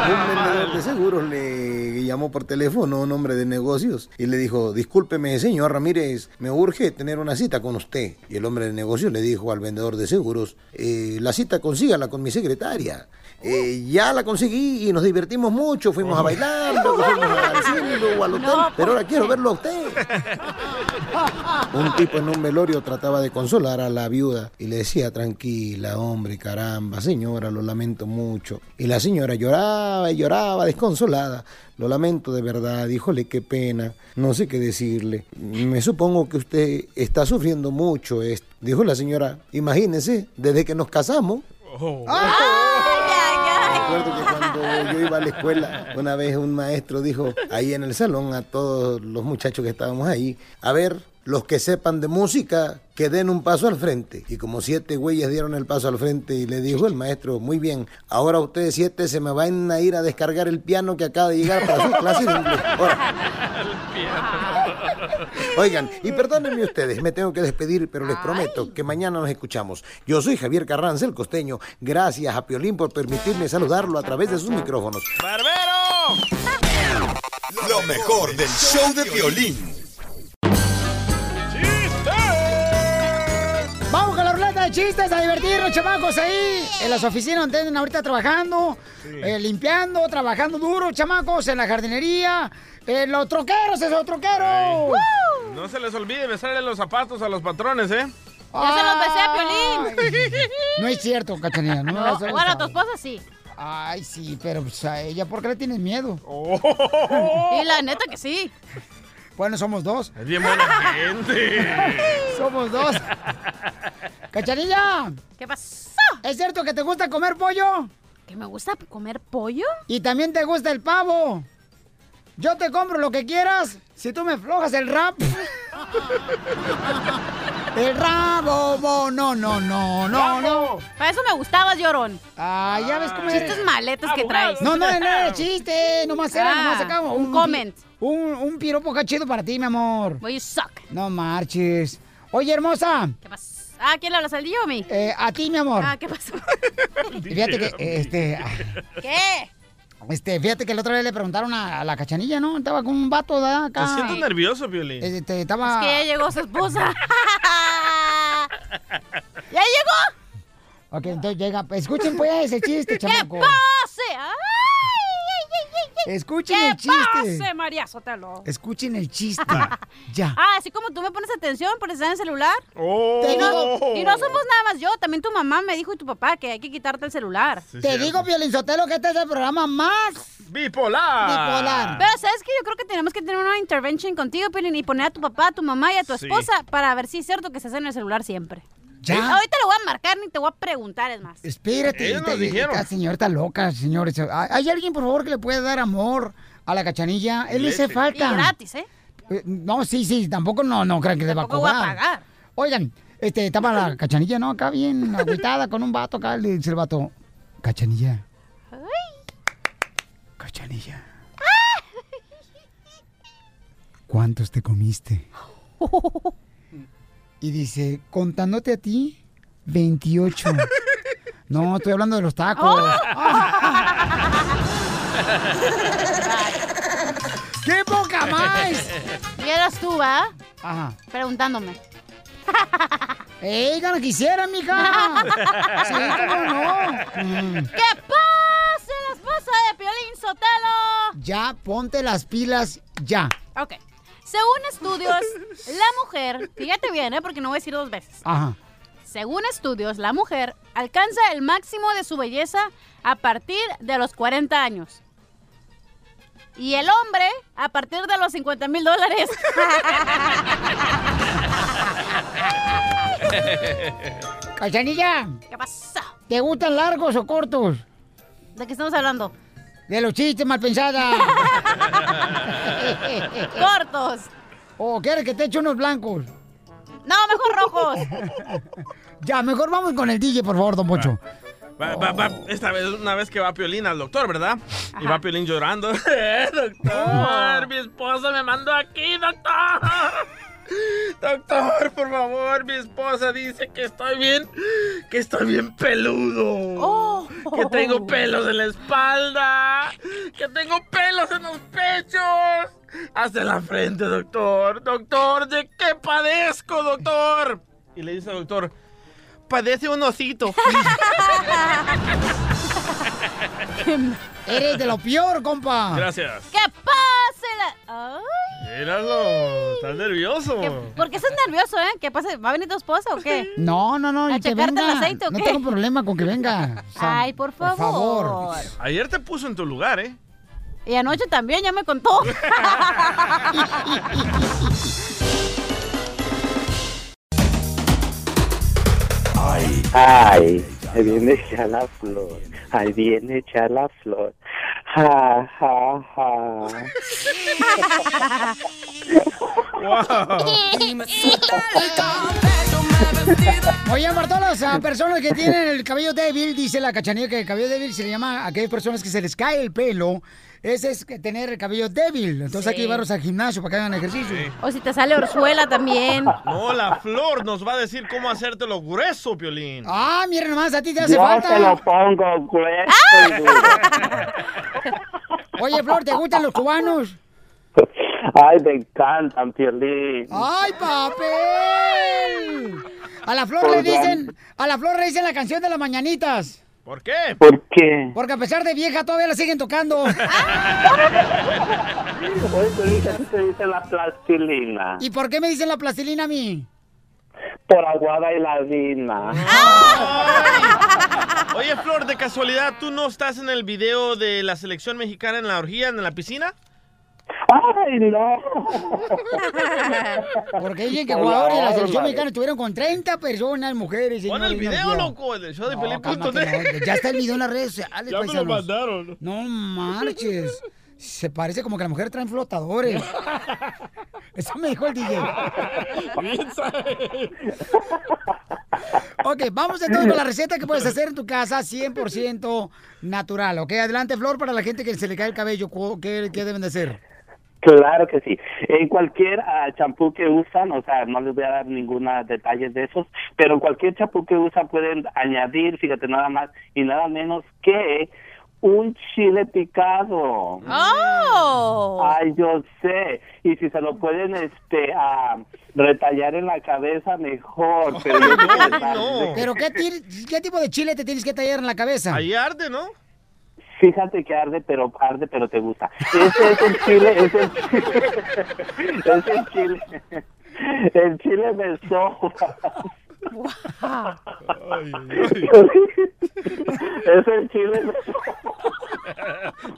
Un vendedor de seguros le llamó por teléfono un hombre de negocios y le dijo, discúlpeme señor Ramírez, me urge tener una cita con usted. Y el hombre de negocios le dijo al vendedor de seguros, "Eh, la cita consígala con mi secretaria. "Eh, ya la conseguí y nos divertimos mucho, fuimos a bailar, luego fuimos al cine, luego al hotel, pero ahora quiero verlo a usted. Un tipo en un velorio trataba de consolar a la viuda y le decía, tranquila, hombre, caramba, señora, lo lamento mucho. Y la señora lloraba y lloraba, desconsolada. Lo lamento de verdad, híjole, qué pena, no sé qué decirle. Me supongo que usted está sufriendo mucho esto. Dijo la señora, imagínese, desde que nos casamos. Recuerdo que yo iba a la escuela, una vez un maestro dijo ahí en el salón a todos los muchachos que estábamos ahí, a ver, los que sepan de música, que den un paso al frente. Y como siete güeyes dieron el paso al frente y le dijo el maestro, muy bien, ahora ustedes siete se me van a ir a descargar el piano que acaba de llegar para su clase de inglés. Ahora, Oigan, y perdónenme ustedes, me tengo que despedir, pero les prometo que mañana nos escuchamos. Yo soy Javier Carranza, el costeño. Gracias a Piolín por permitirme saludarlo a través de sus micrófonos. Lo mejor del show de Piolín. Chistes a divertirnos, chamacos, ahí en las oficinas donde andan ahorita trabajando, eh, limpiando, trabajando duro, chamacos, en la jardinería, en los troqueros, esos troqueros. No se les olvide besarle los zapatos a los patrones, ¿eh? Ya se los besé a Piolín. No es cierto, Cachanilla. No, No, bueno, a tu esposa sí. Ay, sí, pero pues a ella, ¿por qué le tienes miedo? Y la neta que sí. Bueno, somos dos. Es bien buena gente. Somos dos. Cachanilla. ¿Qué pasó? ¿Es cierto que te gusta comer pollo? ¿Que me gusta comer pollo? Y también te gusta el pavo. Yo te compro lo que quieras si tú me flojas el rap. El rabo, bo, no, no, no, no, no. Para eso me gustabas, llorón. Ah, ya ves cómo es. Chistes maletas que traes. No, no, no era chiste, nomás era, Ah, nomás acá. un comment. Un, un piropo cachido para ti, mi amor. Well, you suck. No marches. Oye, hermosa. ¿Qué pasó? Ah, ¿quién le hablas al DJ o a mí? Eh, a ti, mi amor. Ah, ¿qué pasó? Fíjate que, este, ¿Qué? Este, fíjate que la otra vez le preguntaron a, a la cachanilla, ¿no? Estaba con un vato de acá. Me siento nervioso, Piolín. Este, estaba... Es que ya llegó su esposa. ¿Ya llegó? Ok, entonces llega. Escuchen pues ese chiste, ¡Que chamaco. pase! ¡Ay, ay, ay, ay, Escuchen ¿Qué el chiste. pase, María Sotelo? Escuchen el chiste. ya. Ah, así como tú me pones atención por estar en el celular. Oh. Y, no, y no somos nada más yo, también tu mamá me dijo y tu papá que hay que quitarte el celular. Te digo, Violín Sotelo, que este es el programa más bipolar. Bipolar. Pero sabes que yo creo que tenemos que tener una intervention contigo, Piolín, y poner a tu papá, a tu mamá y a tu Sí. esposa para ver si es cierto que se hace en el celular siempre. Ya. Ahorita lo voy a marcar ni te voy a preguntar, es más. Espérate, Ellos nos esta- dijeron. esta señora está loca, señores. ¿Hay alguien, por favor, que le pueda dar amor a la cachanilla? Él le hace falta. Y gratis, ¿eh? Eh, No, sí, sí, tampoco no, no crean que le va a Tampoco voy a cobrar. pagar. Oigan, este, estaba la cachanilla, ¿no? Acá bien agüitada con un vato acá, le dice el vato, cachanilla. Cachanilla. ¿Cuántos te comiste? Y dice, contándote a ti, 28. No, estoy hablando de los tacos. ¡Qué poca más! Y eras tú, ¿va? Ajá. Preguntándome. ¡Ey, gana quisiera, mija! Sí, cómo no. Mm. ¿Qué pasa, la esposa de Piolín Sotelo? Ya, ponte las pilas, ya. Ok. Según estudios, la mujer, fíjate bien, ¿eh? porque no voy a decir dos veces. Ajá. Según estudios, la mujer alcanza el máximo de su belleza a partir de los 40 años. Y el hombre a partir de los 50 mil dólares. Cachanilla, ¿Qué pasa? ¿te gustan largos o cortos? ¿De qué estamos hablando? De los chistes mal pensadas. Cortos. ¿O quieres que te eche unos blancos? No, mejor rojos. Ya, mejor vamos con el DJ, por favor, don Pocho. Va, va, va, esta vez, una vez que va Piolín al doctor, ¿verdad? Y va Piolín llorando. Eh, doctor, mi esposa me mandó aquí, doctor. Doctor, por favor, mi esposa dice que estoy bien, que estoy bien peludo. Que tengo pelos en la espalda, que tengo pelos en los pechos. Hasta la frente, doctor. Doctor, ¿de qué padezco, doctor? Y le dice al doctor, padece un osito. Eres de lo peor, compa. Gracias. ¿Qué pasa? la- Ay, Míralo, estás nervioso. ¿qué- ¿Por qué estás nervioso, eh? ¿Qué pasa? ¿Va a venir tu esposa o qué? No, no, no, ¿A y que checarte venga. el aceite o no qué? tengo problema con que venga. O sea, Ay, por favor. Por favor. Ayer te puso en tu lugar, ¿eh? Y anoche también, ya me contó. Ay, ahí viene ya la flor. Ahí viene ya la flor. Ja, ja, ja. Oye, para todas las ah, personas que tienen el cabello débil, dice la cachanilla que el cabello débil se le llama a aquellas personas que se les cae el pelo. Ese es que tener el cabello débil. Entonces hay que Sí. llevarlos al gimnasio para que hagan ejercicio. O si te sale orzuela también. No, la flor nos va a decir cómo hacértelo grueso, Piolín. Ah, mira nomás, a ti te hace Yo falta. te lo pongo grueso duro. Oye, Flor, ¿te gustan los cubanos? Ay, me encantan, Piolín. ¡Ay, papel! A la Flor le dicen, a la Flor le dicen la canción de las mañanitas. ¿Por qué? ¿Por qué? Porque a pesar de vieja todavía la siguen tocando. Oye, Piolín, ¿qué te dice la plastilina? ¿Y por qué me dicen la plastilina a mí? Por aguada y ladina. Oye, Flor, de casualidad, ¿tú no estás en el video de la selección mexicana en la orgía, en la piscina? ¡Ay, no! Porque dicen que jugadores de la selección mexicana estuvieron con 30 personas, mujeres. Pon el video, loco, el show de No, no, Ya está el video en las redes sociales, Ya me lo paisanos. mandaron. No marches. Se parece como que la mujer trae flotadores. Eso me dijo el DJ. Ok, vamos entonces con la receta que puedes hacer en tu casa 100% natural. Ok, adelante, Flor, para la gente que se le cae el cabello, cu- ¿qué, qué deben de hacer? Claro que sí. En cualquier ah, champú que usan, o sea, no les voy a dar ningún detalle de esos, pero en cualquier champú que usan pueden añadir, fíjate, nada más y nada menos que un chile picado. ¡Oh! Ay, yo sé. Y si se lo pueden este ah, retallar en la cabeza, mejor. Pero yo arde. ¿Pero qué, ti- qué tipo de chile te tienes que tallar en la cabeza? Ahí arde, ¿no? Fíjate que arde, pero arde, pero te gusta. Ese es el chile, es el, es el chile, el chile me soba. Es el chile me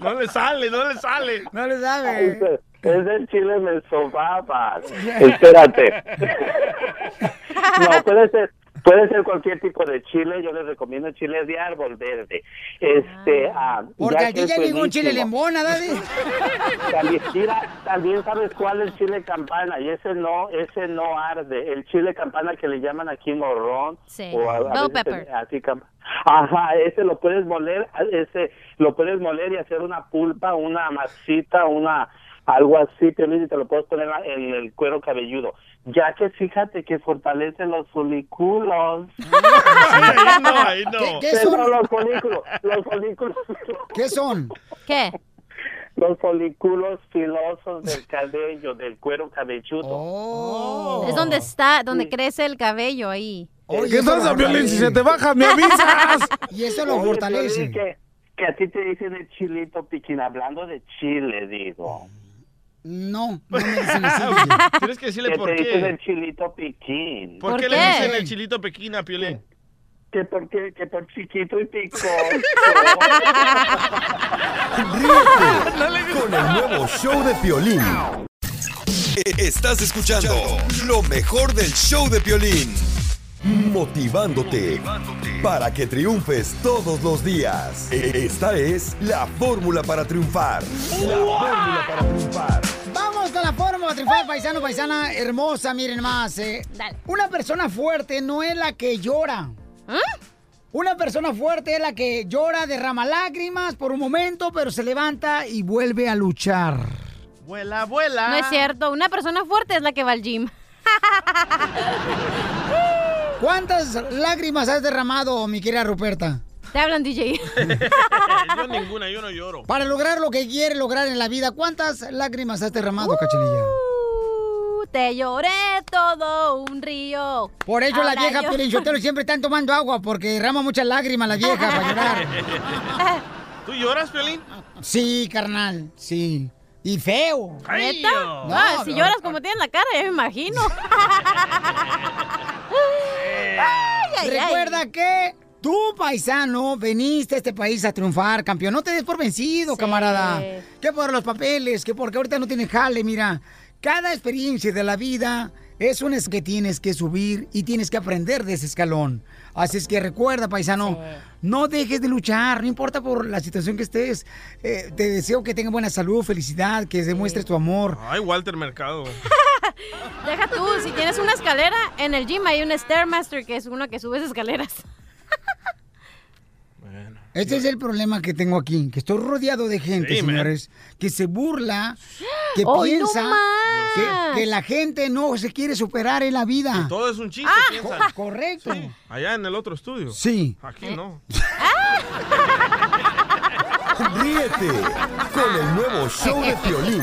No le sale, no le sale. No le Es, sabe. es el chile me sobabas. Espérate. No, puede ser, puede ser cualquier tipo de chile. Yo les recomiendo chile de árbol verde. Este, ah, Porque ya aquí ya llegó un chile lembona, Daddy. También, mira, también sabes cuál es el chile campana y ese no, ese no arde. El chile campana que le llaman aquí morrón Sí. o a- veces así cam- Ajá, ese lo puedes moler, ese lo puedes moler y hacer una pulpa, una masita, una algo así, Piolín, y te lo puedes poner en el cuero cabelludo. Ya que fíjate que fortalece los folículos. ahí no, ahí no. ¿Qué, son? los folículos, los folículos. ¿Qué son? ¿Qué? Los folículos filosos del cabello, del cuero cabelludo. Oh. Es donde está, donde crece el cabello ahí. Oye, ¿Qué pasa, Piolín? Si se te baja, me avisas. Y eso lo Oye, fortalece. Que, que a ti te dicen el chilito piquín, hablando de chile, digo. No, no me dicen así. Tienes que decirle por te dicen qué. el chilito piquín. ¿Por, ¿Por qué, le qué? dicen el chilito pequina, Piolín? Que por, qué? que por chiquito y picoso. Ríete con el nuevo show de Piolín. E- Estás escuchando lo mejor del show de Piolín. Motivándote para que triunfes todos los días. Esta es la fórmula para triunfar. La fórmula para triunfar. Vamos con la fórmula de triunfar, paisano, paisana hermosa, miren más. eh. Dale. Una persona fuerte no es la que llora. Una persona fuerte es la que llora, derrama lágrimas por un momento, pero se levanta y vuelve a luchar. Vuela, vuela. No es cierto. Una persona fuerte es la que va al gym. ¿Cuántas lágrimas has derramado, mi querida Ruperta? Te hablan, DJ. yo ninguna, yo no lloro. Para lograr lo que quiere lograr en la vida, ¿cuántas lágrimas has derramado, cachanilla? Uh, te lloré todo un río. Por eso la vieja yo- Piolinsotelo siempre están tomando agua, porque derrama muchas lágrimas la vieja para llorar. ¿Tú lloras, Piolín? Sí, carnal, sí. Y feo. ¿Neta? Ay, Ah, no, si no. lloras como tienes la cara, ya me imagino. Ay, ay, ay. Recuerda que tú, paisano, veniste a este país a triunfar, campeón. No te des por vencido, Sí. camarada. Que por los papeles, que porque ahorita no tienes jale, mira. Cada experiencia de la vida es un es que tienes que subir y tienes que aprender de ese escalón. Así es que recuerda, paisano, no dejes de luchar, no importa por la situación que estés. Eh, te deseo que tengas buena salud, felicidad, que demuestres tu amor. Ay, Walter Mercado. Deja tú, si tienes una escalera, en el gym hay un Stairmaster, que es uno que subes escaleras. Este es el problema que tengo aquí, que estoy rodeado de gente, Sí, man. señores, que se burla, que ¡Ay, no piensa que, que la gente no se quiere superar en la vida. Todo es un chiste, Ah. piensan. Correcto. Sí, allá en el otro estudio. Sí. Aquí no. Ríete con el nuevo show de Piolín.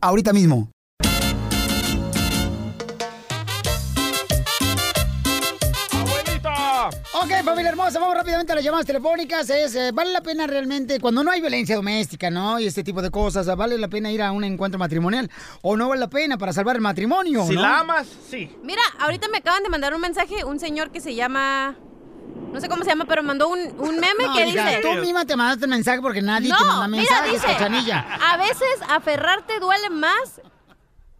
ahorita mismo. ¡Abuelita! Ok, familia hermosa, vamos rápidamente a las llamadas telefónicas. Es, eh, ¿Vale la pena realmente, cuando no hay violencia doméstica, ¿no? Y este tipo de cosas, ¿vale la pena ir a un encuentro matrimonial? ¿O no vale la pena para salvar el matrimonio? Si ¿no? la amas, sí. Mira, ahorita me acaban de mandar un mensaje un señor que se llama no sé cómo se llama, pero mandó un, un meme No, que hija, dice... Tú misma te mandaste mensaje porque nadie te manda No, mira, mensajes, dice, cachanilla. a veces aferrarte duele más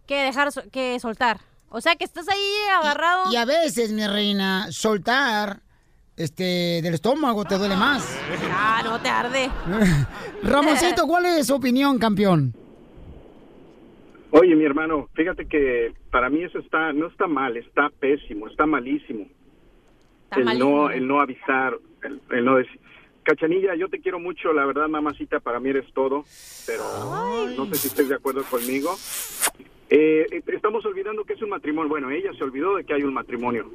que dejar que soltar. O sea, que estás ahí agarrado. Y a veces, mi reina, soltar este del estómago te duele más. Ah, no te arde. Ramoncito, ¿cuál es su opinión, campeón? Oye, mi hermano, fíjate que para mí eso está no está mal, está pésimo, está malísimo. El no el no avisar, el, el no decir. Cachanilla, yo te quiero mucho, la verdad, mamacita, para mí eres todo, pero no sé si estés de acuerdo conmigo. Eh, eh, estamos olvidando que es un matrimonio. Bueno, ella se olvidó de que hay un matrimonio.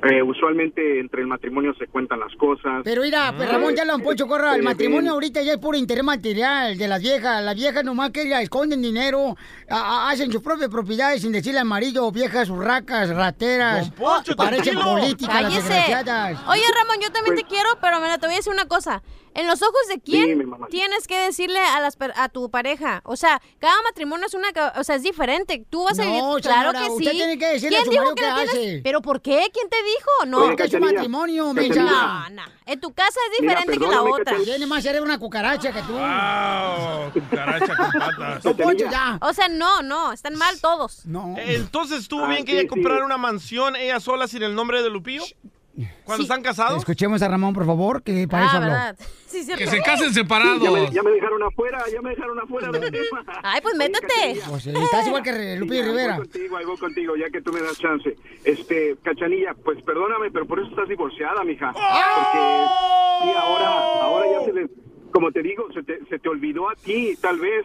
Eh, usualmente entre el matrimonio se cuentan las cosas. Pero mira, pues, Ramón, ya lo han puesto, corra. El Eh, matrimonio ven. ahorita ya es puro interés material de las viejas. Las viejas nomás que ya esconden dinero, a- a- hacen sus propias propiedades sin decirle al marido, viejas urracas, rateras. Poncho, parecen tranquilo. políticas las desgraciadas. Oye, Ramón, yo también te quiero, pero mira, te voy a decir una cosa. En los ojos de quién tienes que decirle a las per- a tu pareja. O sea, cada matrimonio es una, o sea, es diferente. Tú vas a No, vivir, claro señora, que usted sí. tiene que decirle ¿Quién a su dijo marido que tienes? hace. ¿Pero por qué? ¿Quién te dijo? No, Porque es un matrimonio, mensa. No, no. En tu casa es Mira, diferente que la otra. Cachanilla. Tiene más cerebro una cucaracha que tú. Wow, cucaracha con patas. Poncho, ya. O sea, no, no, están mal todos. No. Entonces estuvo Ah, bien que sí, ella sí. comprara una mansión ella sola sin el nombre de Lupillo. Cuando están casados. Escuchemos a Ramón, por favor, que para eso habló. Ah, Sí. Que se casen separados. Ya me, ya me dejaron afuera, ya me dejaron afuera. Ay, pues métete. Pues, eh, estás igual que Lupillo Ahí Rivera. Voy contigo, ahí voy contigo, ya que tú me das chance. Este, Cachanilla, pues perdóname, pero por eso estás divorciada, mija. Porque sí, ahora, ahora ya se le, como te digo, se te, se te olvidó a ti, tal vez,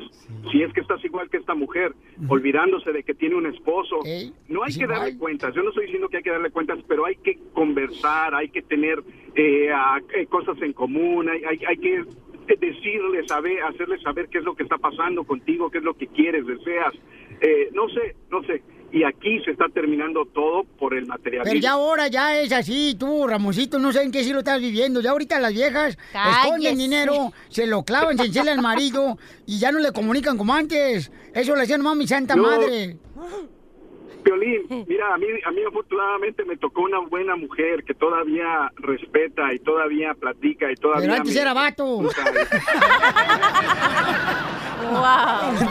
si es que estás igual que esta mujer, olvidándose de que tiene un esposo. No hay que darle cuentas, yo no estoy diciendo que hay que darle cuentas, pero hay que conversar, hay que tener eh, a- eh, cosas en común, hay, hay, hay que decirle, saber, hacerle saber qué es lo que está pasando contigo, qué es lo que quieres, deseas. Eh, no sé, no sé. Y aquí se está terminando todo por el materialismo. Pero ya ahora ya es así, tú, Ramoncito, no sé en qué siglo estás viviendo. Ya ahorita las viejas esconden dinero, se lo clavan, se enchela al marido y ya no le comunican como antes. Eso le hacía nomás mi santa No. madre. Piolín, mira, a mí, a mí afortunadamente me tocó una buena mujer que todavía respeta y todavía platica y todavía... Pero antes me- era vato.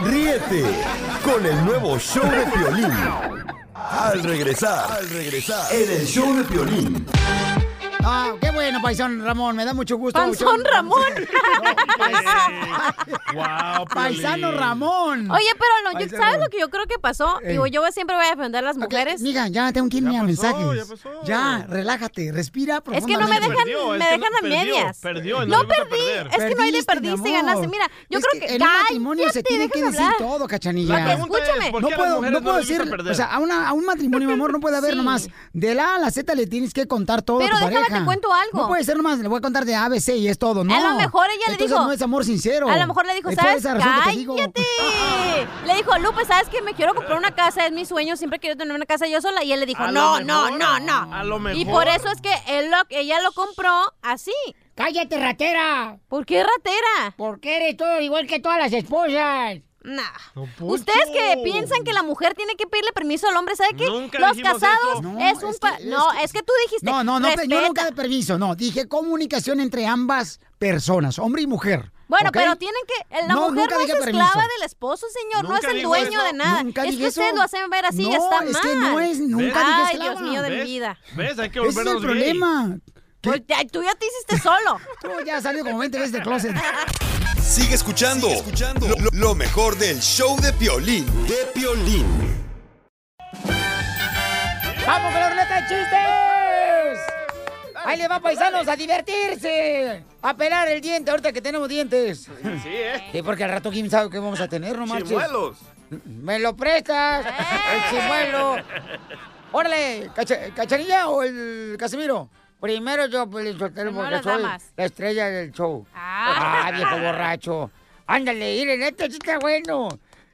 Ríete con el nuevo show de Piolín. Al regresar, al regresar, en el show de Piolín. Ah, qué bueno, paisón Ramón, me da mucho gusto. Panzón Ramón. Wow, Paisano Ramón. Oye, pero no, yo-. ¿sabes lo que yo creo que pasó? Eh. Digo, yo siempre voy a defender a las mujeres. Mija, ya tengo que irme a mensajes. ya Ya, relájate, respira Es que no me dejan, Perdió, es me dejan no- a perdió, medias. perdió, no perdí, es que no hay de Perdiste, ganaste. Mira, yo Es creo que, en un matrimonio se tiene que déjame decir hablar. todo, cachanilla. La pregunta es, ¿por no puedo, no no puedo decir, o sea, a, una- a un matrimonio, mi amor, no puede haber nomás de la A a la Z le tienes que contar todo Pero a tu déjame te cuento algo. No puede ser nomás, le voy a contar de A, B, C y es todo, no. A lo mejor ella le Entonces dijo- no es amor sincero. A lo mejor le dijo, Es ¿sabes? esa razón que te digo. ¡Cállate! Le dijo, Lupe, ¿sabes que me quiero comprar una casa? Es mi sueño, siempre quiero tener una casa yo sola. Y él le dijo, A no, no, no, no. a lo Y mejor. por eso es que él lo- ella lo compró así. ¡Cállate, ratera! ¿Por qué ratera? Porque eres todo igual que todas las esposas. Nah. Poncho. Ustedes que piensan que la mujer tiene que pedirle permiso al hombre, ¿sabe qué? Nunca Los casados eso. No, es un... es no, es es que tú dijiste, No, no, no, yo nunca de permiso, no. Dije comunicación entre ambas personas, hombre y mujer. Bueno, pero tienen que. La No, mujer nunca no es esclava permiso. del esposo, señor. no es el dueño eso. de nada. Nunca es dije que ustedes lo hacen ver así y No, está es mal. que no es- nunca dije Ay, esclava. Dios mío de mi vida. ¿Ves? Hay que Ese es volvernos el gay. problema. Pues, tú ya te hiciste solo. Tú ya salió como 20 veces del closet. Sigue escuchando, Lo, lo- lo mejor del show de Piolín. De Piolín. ¡Vamos con la ruleta de chistes! Ahí le va, paisanos, a divertirse. A pelar el diente, ahorita que tenemos dientes. Sí, ¿eh? Sí, porque al rato quién sabe qué vamos a tener, no marches. Chimuelos. ¿Me lo prestas? El chimuelo. Órale, Cacha- ¿Cachanilla o el Casimiro? Primero yo, el soltero, Primero porque soy damas. la estrella del show. Ah. Ah, viejo borracho. Ándale, miren, este sí está bueno.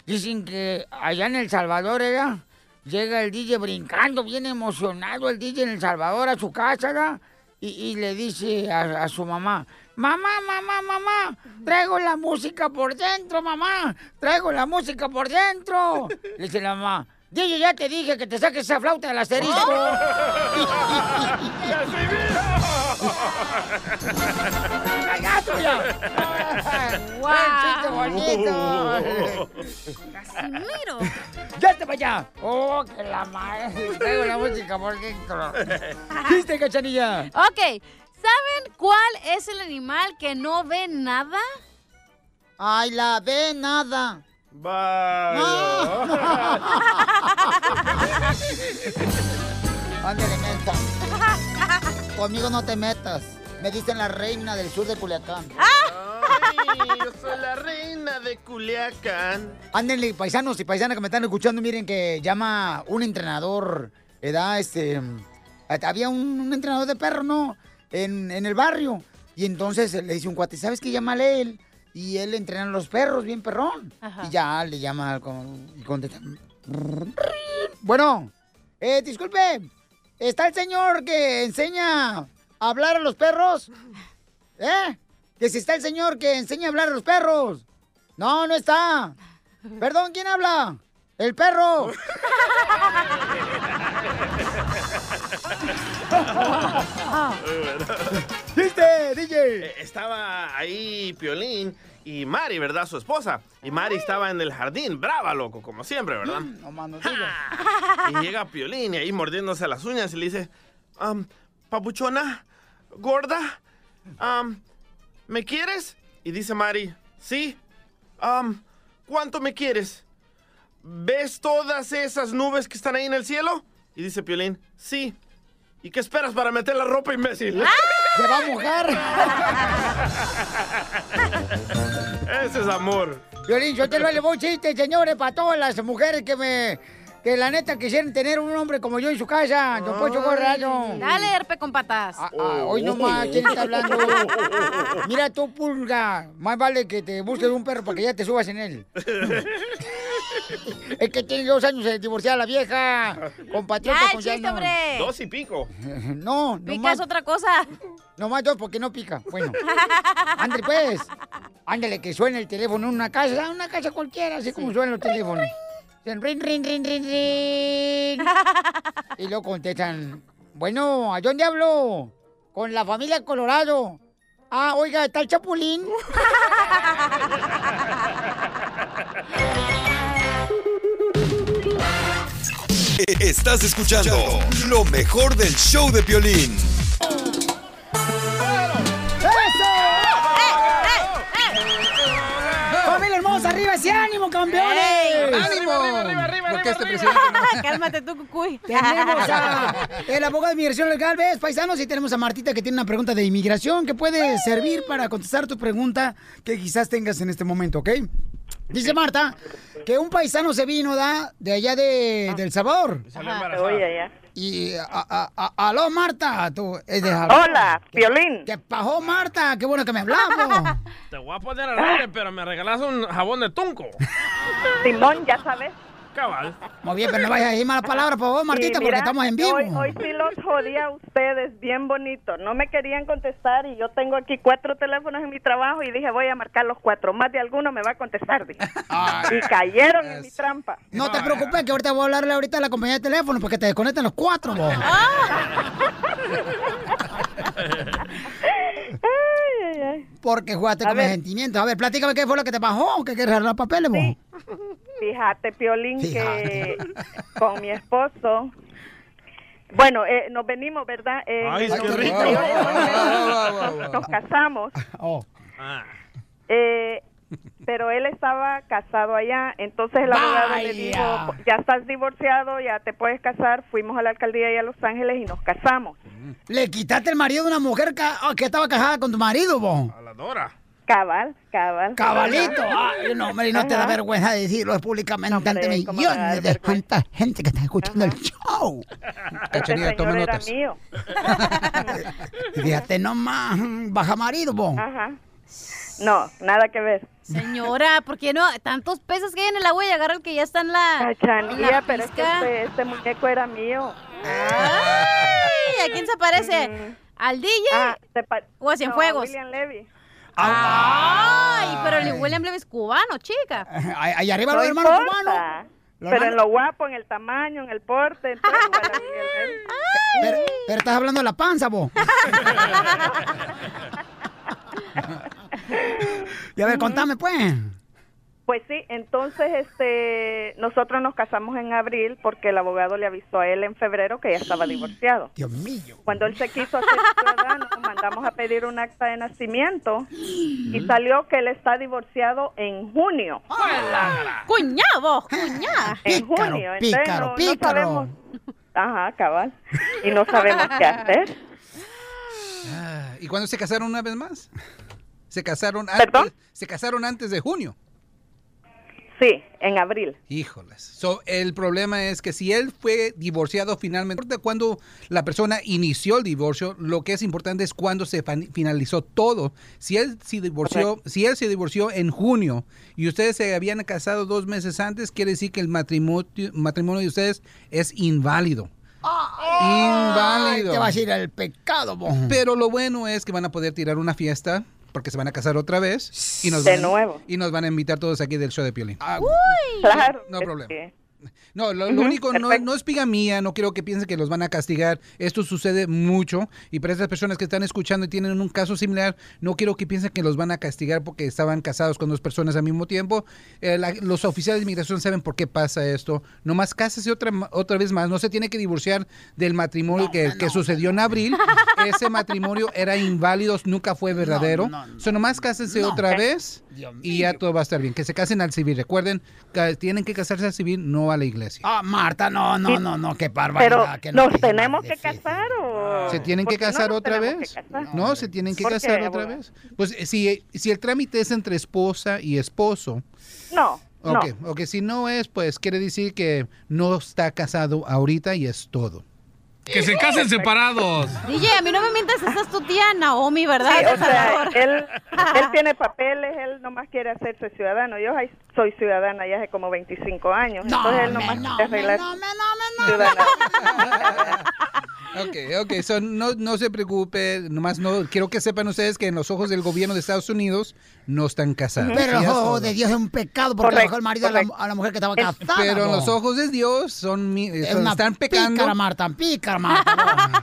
Dicen que allá en El Salvador, ¿verdad? Llega el DJ brincando, bien emocionado el DJ en El Salvador a su casa, ¿verdad? Y, y le dice a, a su mamá, mamá, mamá, mamá, traigo la música por dentro, mamá, traigo la música por dentro. Le dice la mamá, DJ, ya te dije que te saques esa flauta del asterisco. ¡Ay, gato ya! ¡Guau! chiste bonito! Casimiro. ¡Ya te vaya! ¡Oh, que la madre! Traigo la música por dentro. ¿Viste, cachanilla? Ok, ¿saben cuál es el animal que no ve nada? Ay, la ve nada. Ándale, menta. Conmigo no te metas. Me dicen la reina del sur de Culiacán. Ay, yo soy la reina de Culiacán. Ándenle, paisanos y paisanas que me están escuchando, miren que llama un entrenador, edad, este, había un, un entrenador de perro, ¿no? En, en el barrio. Y entonces le dice un cuate, ¿sabes qué? Llámale él. Y él entrena a los perros, bien perrón. Ajá. Y ya le llama con- y contesta. Bueno, eh, disculpe, ¿está el señor que enseña a hablar a los perros? ¿Eh? Que si está el señor que enseña a hablar a los perros. No, no está. Perdón, ¿quién habla? El perro. ¿Viste, DJ? Eh, Estaba ahí Piolín y Mari, ¿verdad? Su esposa. Y Mari estaba en el jardín, brava, loco, como siempre, ¿verdad? No más no Y llega Piolín y ahí mordiéndose las uñas y le dice, "Am, papuchona, gorda, ¿me quieres? Y dice Mari, sí. ¿Cuánto me quieres? ¿Ves todas esas nubes que están ahí en el cielo? Y dice Piolín, sí. ¿Y qué esperas para meter la ropa, imbécil? Se va a mojar. Ese es amor. Violín, yo te lo le voy un chiste, señores, para todas las mujeres que me. Que la neta quisieran tener un hombre como yo en su casa. Don Poncho Corrado. Dale, herpe con patas. Ah, hoy nomás, ¿quién está hablando? Mira tú, pulga. Más vale que te busques un perro para que ya te subas en él. es que tiene dos años de divorciada la vieja. Compatriota Ya, con chiste, hombre. Dos y pico. No, Pica nomás, es otra cosa. nomás dos porque no pica. Bueno. Ándale, pues. Ándale, que suene el teléfono en una casa, una casa cualquiera, así como suenan los teléfonos. Dicen, rin, rin, rin, rin, rin. Y luego contestan, bueno, ¿a dónde hablo? Con la familia Colorado. Ah, oiga, ¿está el Chapulín? Estás escuchando lo mejor del show de Piolín. ¡Familia hermosa, arriba ese ánimo, campeones! ¡Ey! ¡Ánimo! Porque este presidente Cálmate tú, cucuy. Tenemos a el abogado de inmigración legal, ¿ves, paisanos? Y tenemos a Martita que tiene una pregunta de inmigración que puede servir para contestar tu pregunta que quizás tengas en este momento, ¿ok? Dice Marta que un paisano se vino, ¿da? De allá de, del Salvador. Oye, Y, a, a- a- aló, Marta. Tú, es de Hola, Piolín. ¿Qué pasó, Marta? Qué bueno que me hablamos. Te voy a poner al aire, pero me regalas un jabón de tunco. Simón, ya sabes. Cabal. Muy bien, pero no vayas a decir malas palabras, por favor, Martita, porque estamos en vivo. Hoy, hoy sí los jodí a ustedes, bien bonito. No me querían contestar y yo tengo aquí cuatro teléfonos en mi trabajo y dije voy a marcar los cuatro. Más de alguno me va a contestar. dije. Y cayeron en mi trampa. No te preocupes, que ahorita voy a hablarle ahorita a la compañía de teléfono porque te desconectan los cuatro, vos. Porque jugaste A con mis ver. sentimientos. A ver, platícame qué fue lo que te bajó, que quieres arreglar papeles, vos. Fíjate, Piolín, Fíjate. que con mi esposo... Bueno, eh, nos venimos, ¿verdad? Eh, Ay, qué rico. 98, Nos casamos. Oh. Eh, pero él estaba casado allá, entonces el abogado le dijo, ya estás divorciado, ya te puedes casar. Fuimos a la alcaldía allá a Los Ángeles y nos casamos. Le quitaste el marido de una mujer ca- ah, que estaba casada con tu marido, vos. A la Dora. Cabal, cabal. Cabalito. Ay, no, hombre, y no te da vergüenza decirlo públicamente ante ¿cómo me va a dar millones de tanta gente que está escuchando el show. Este señor era mío. Fíjate nomás, baja marido, vos. Ajá. No, nada que ver. Señora, ¿por qué no? Tantos peces que hay en el agua y agarra el que ya está en la. en Cachanilla, la pero es que este, este muñeco era mío. Ay, ¿A quién se parece? ¿Al DJ? ¿O a No, Cienfuegos? William Levy. Ay, pero el William Levy es cubano, chica. Ahí ahí arriba los No hermanos cubanos. Pero hermano- en lo guapo, en el tamaño, en el porte, en todo, Miguel. Pero, pero estás hablando de la panza, vos. y a ver, contame, pues. Pues sí, entonces este nosotros nos casamos en abril porque el abogado le avisó a él en febrero que ya estaba divorciado. Dios mío. Cuando él se quiso hacer ciudadano, mandamos a pedir un acta de nacimiento y salió que él está divorciado en junio. ¡Cuñado! ¡Cuñado! En Pícaro, junio. Entonces pícaro, no, sabemos. Ajá, cabal. Y no sabemos qué hacer. Ah, ¿Y cuándo se casaron una vez más? Se casaron antes, se casaron antes de junio. Sí, en abril. Híjoles. So, el problema es que si él fue divorciado finalmente, no importa cuando la persona inició el divorcio, lo que es importante es cuando se finalizó todo. Si él se divorció, si él se divorció en junio y ustedes se habían casado dos meses antes, quiere decir que el matrimonio, matrimonio de ustedes es inválido. Inválido. Te va a decir el pecado, vos. Pero lo bueno es que van a poder tirar una fiesta porque se van a casar otra vez y nos De van, a- nuevo. y nos van a invitar todos aquí del show de Piolín. Claro. No problema. que- No, lo, único no, no es mía, no quiero que piensen que los van a castigar. Esto sucede mucho y para esas personas que están escuchando y tienen un caso similar, no quiero que piensen que los van a castigar porque estaban casados con dos personas al mismo tiempo. Eh, la- los oficiales de inmigración saben por qué pasa esto. Nomás cásese otra, otra vez más. No se tiene que divorciar del matrimonio que, que sucedió en abril. Ese matrimonio era inválido, nunca fue verdadero. So, nomás cásese otra vez y ya todo va a estar bien. Que se casen al civil. Recuerden, que tienen que casarse al civil, no a la iglesia. Ah, Marta, no, no, no, no, qué Pero barbaridad. que no nos te- tenemos que casar o ¿Se tienen que ¿Por qué no casar otra vez? No, se tienen que ¿Por qué, casar otra vez. Pues eh, si, si el trámite es entre esposa y esposo, No, no. ok, ok, si no es, pues quiere decir que no está casado ahorita y es todo. Que se casen separados. DJ, a mí no me mientas, esa es tu tía Naomi, ¿verdad? Sí, o sea, él, él tiene papeles, él nomás quiere hacerse ciudadano. Yo soy ciudadana ya hace como 25 años. entonces él nomás quiere arreglar ciudadana. Ok, ok, so no, no se preocupe, nomás no, quiero que sepan ustedes que en los ojos del gobierno de Estados Unidos no están casados. Pero los ojos de Dios es un pecado porque Correcto, dejó el marido a la, a la mujer que estaba casada. Pero los ojos de Dios son, mi- Es son- una están pecando. pícara, Marta, pícara, Marta.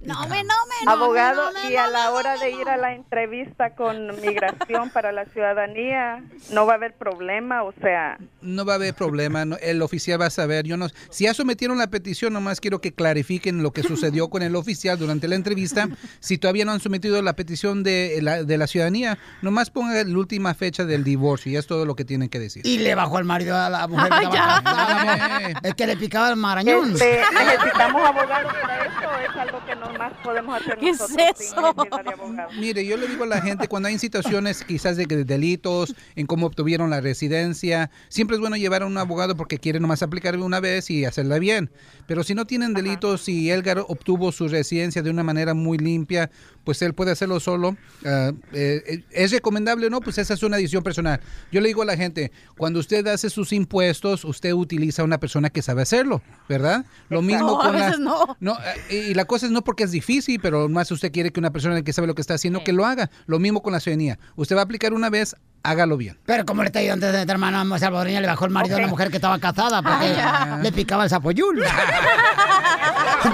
No me, no me, Abogado, y a la hora de ir a la entrevista con migración para la ciudadanía, no va a haber problema, o sea, No va a haber problema, no- el oficial va a saber. Yo no, si ya sometieron la petición, nomás quiero que clarifiquen lo que sucedió con el oficial durante la entrevista. Si todavía no han sometido la petición de la, de la ciudadanía, nomás ponga la última fecha del divorcio y es todo lo que tienen que decir. Y le bajó el marido a la mujer Ay, ya. Es que le picaba el marañón. este, necesitamos abogados para eso, o es algo que nomás podemos hacer ¿Qué es nosotros sin eso? abogado. Mire, yo le digo a la gente, cuando hay situaciones quizás de de delitos, en cómo obtuvieron la residencia, siempre es bueno llevar a un abogado porque quiere nomás aplicar una vez y hacerla bien. Pero si no tienen delitos, si Elgar obtuvo su residencia de una manera muy limpia, pues él puede hacerlo solo. Ah, eh, ¿Es recomendable o no? Pues esa es una decisión personal. Yo le digo a la gente, cuando usted hace sus impuestos, usted utiliza a una persona que sabe hacerlo, ¿verdad? Lo mismo No, a con la... veces no. No, eh, y la cosa es no porque es difícil, pero más usted quiere que una persona que sabe lo que está haciendo, que lo haga. Lo mismo con la ciudadanía. Usted va a aplicar una vez, hágalo bien. Pero como le está ayudando antes de tu hermana salvadoreña, le bajó el marido a la mujer que estaba casada porque Ay, ya. le picaba el sapoyul.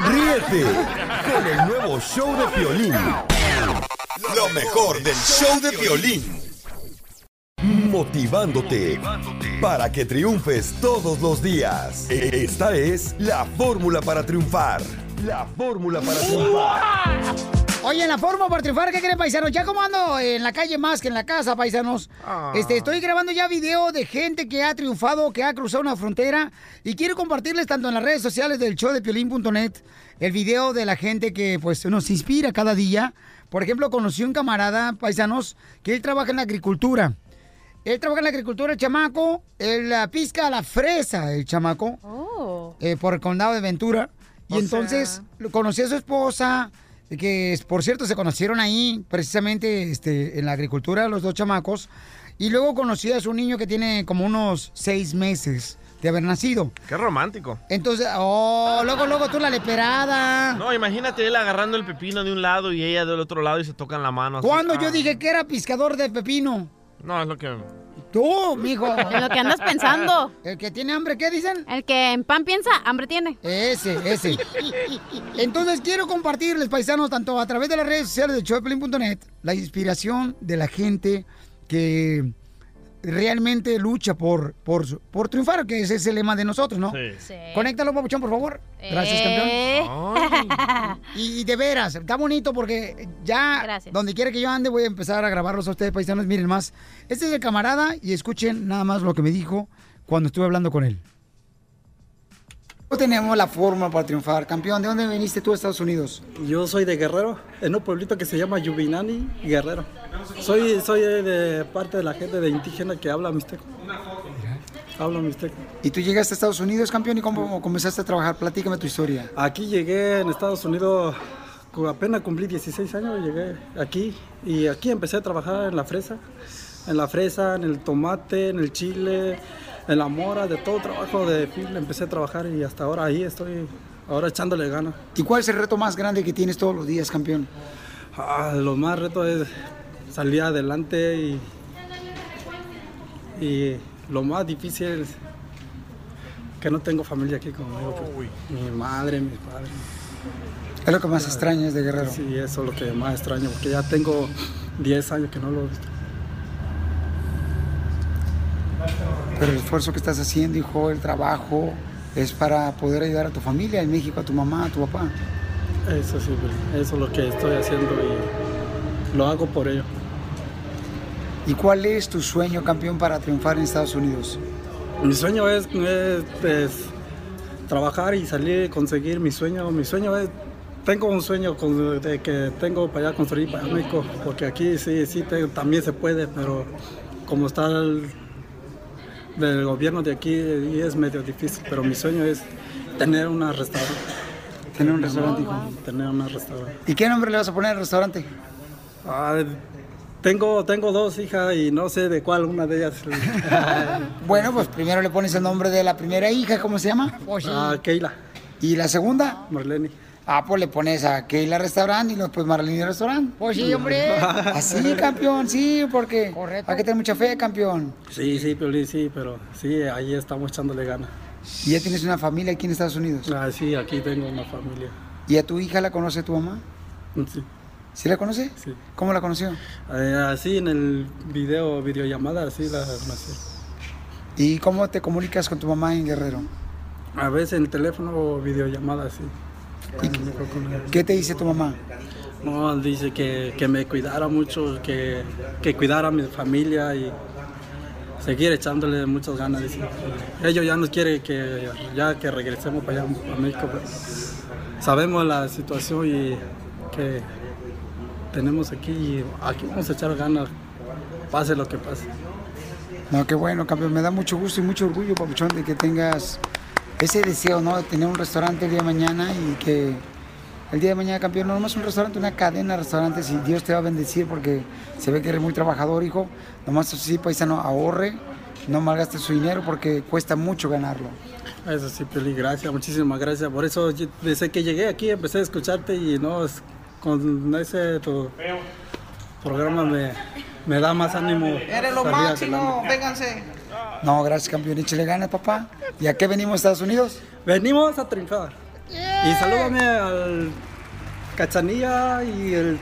Ríete con el nuevo show de Piolín. Lo mejor del show de Piolín. Motivándote para que triunfes todos los días. Esta es la fórmula para triunfar. La fórmula para triunfar. Oye, en la forma para triunfar, ¿qué creen, paisanos? Ya como ando en la calle más que en la casa, paisanos. Este, estoy grabando ya video de gente que ha triunfado, que ha cruzado una frontera. Y quiero compartirles tanto en las redes sociales del show de piolín.net el video de la gente que pues nos inspira cada día. Por ejemplo, conocí un camarada, paisanos, que él trabaja en la agricultura. Él trabaja en la agricultura, el chamaco. Él ah, pisca la fresa, el chamaco. eh, por el condado de Ventura. Y O entonces lo conocí a su esposa, que por cierto se conocieron ahí, precisamente este, en la agricultura, los dos chamacos. Y luego conocí a su niño que tiene como unos seis meses de haber nacido. Qué romántico. Entonces, oh, luego, luego tú la leperada. No, imagínate él agarrando el pepino de un lado y ella del otro lado y se tocan la mano. así. Cuando Ah. yo dije que era piscador de pepino. No, es lo que... Tú, mijo. En lo que andas pensando. El que tiene hambre, ¿qué dicen? El que en pan piensa, hambre tiene. Ese, ese. Entonces quiero compartirles, paisanos, tanto a través de las redes sociales de Choplin.net, la inspiración de la gente que realmente lucha por, por, por triunfar, que ese es el lema de nosotros, ¿no? Sí. Sí. Conéctalo, papuchón, por favor. Gracias, Eh. campeón. Y de veras, está bonito porque ya Gracias. donde quiera que yo ande voy a empezar a grabarlos a ustedes, paisanos. Miren más. Este es el camarada y escuchen nada más lo que me dijo cuando estuve hablando con él. No tenemos la forma para triunfar. Campeón, ¿de dónde viniste tú a Estados Unidos? Yo soy de Guerrero, en un pueblito que se llama Yubinani, Guerrero. Soy, soy de parte de la gente de indígena que habla mixteco. Hablo mixteco. ¿Y tú llegaste a Estados Unidos, campeón? ¿Y cómo comenzaste a trabajar? Platícame tu historia. Aquí llegué en Estados Unidos, apenas cumplí 16 años, llegué aquí y aquí empecé a trabajar en la fresa, en la fresa, en el tomate, en el chile, en la mora, de todo trabajo de fil, empecé a trabajar y hasta ahora ahí estoy, ahora echándole ganas. ¿Y cuál es el reto más grande que tienes todos los días, campeón? Ah, lo más reto es salir adelante y, y lo más difícil es que no tengo familia aquí conmigo. pues, mi madre, mis padres. Es lo que más extrañas de Guerrero. Sí, eso es lo que más extraño, porque ya tengo 10 años que no lo he visto. Pero el esfuerzo que estás haciendo, hijo, el trabajo, es para poder ayudar a tu familia en México, a tu mamá, a tu papá. Eso sí, eso es lo que estoy haciendo y lo hago por ello. ¿Y cuál es tu sueño, campeón, para triunfar en Estados Unidos? Mi sueño es, es, pues, trabajar y salir, conseguir mi sueño. Mi sueño es, tengo un sueño con- de que tengo para allá construir para México, porque aquí sí, sí, te- también se puede, pero como está el del gobierno de aquí y es medio difícil, pero mi sueño es tener una restaurante. Tener un restaurante, hijo. Tener un restaurante. ¿Y qué nombre le vas a poner al restaurante? Ah, tengo, tengo dos hijas y no sé de cuál una de ellas. Bueno, pues primero le pones el nombre de la primera hija, ¿cómo se llama? Ah, Keila. ¿Y la segunda? Marlene. Ah, pues le pones a Keila Restaurant y después Marlene Restaurant. Pues sí, hombre. Así, campeón, sí, porque hay que tener mucha fe, campeón. Sí, sí, Piolín, sí, pero sí, ahí estamos echándole ganas. ¿Y ya tienes una familia aquí en Estados Unidos? Ah, sí, aquí tengo una familia. ¿Y a tu hija la conoce tu mamá? Sí. ¿Sí la conoce? Sí. ¿Cómo la conoció? Eh, así en el video, videollamada, así la conocí. ¿Y cómo te comunicas con tu mamá en Guerrero? A veces en el teléfono o videollamada, ¿Qué te dice tu mamá? No, dice que, que me cuidara mucho, que, que cuidara a mi familia y seguir echándole muchas ganas. Dice. Ellos ya nos quieren que ya que regresemos para allá a México. pues, sabemos la situación y que tenemos aquí y aquí vamos a echar ganas, pase lo que pase. No, qué bueno, campeón. Me da mucho gusto y mucho orgullo, papuchón, de que tengas ese deseo, ¿no? De tener un restaurante el día de mañana y que el día de mañana, campeón, no nomás un restaurante, una cadena de restaurantes y Dios te va a bendecir porque se ve que eres muy trabajador, hijo. Nomás así, paisano, ahorre, no malgaste su dinero porque cuesta mucho ganarlo. Eso sí, Peli, gracias, muchísimas gracias. Por eso desde que llegué aquí empecé a escucharte y no, con ese tu programa me, me da más ánimo. Eres lo máximo, adelante. vénganse. No, gracias, campeón. Échale ganas, papá. ¿Y a qué venimos a Estados Unidos? Venimos a triunfar. Y salúdame al Cachanilla y el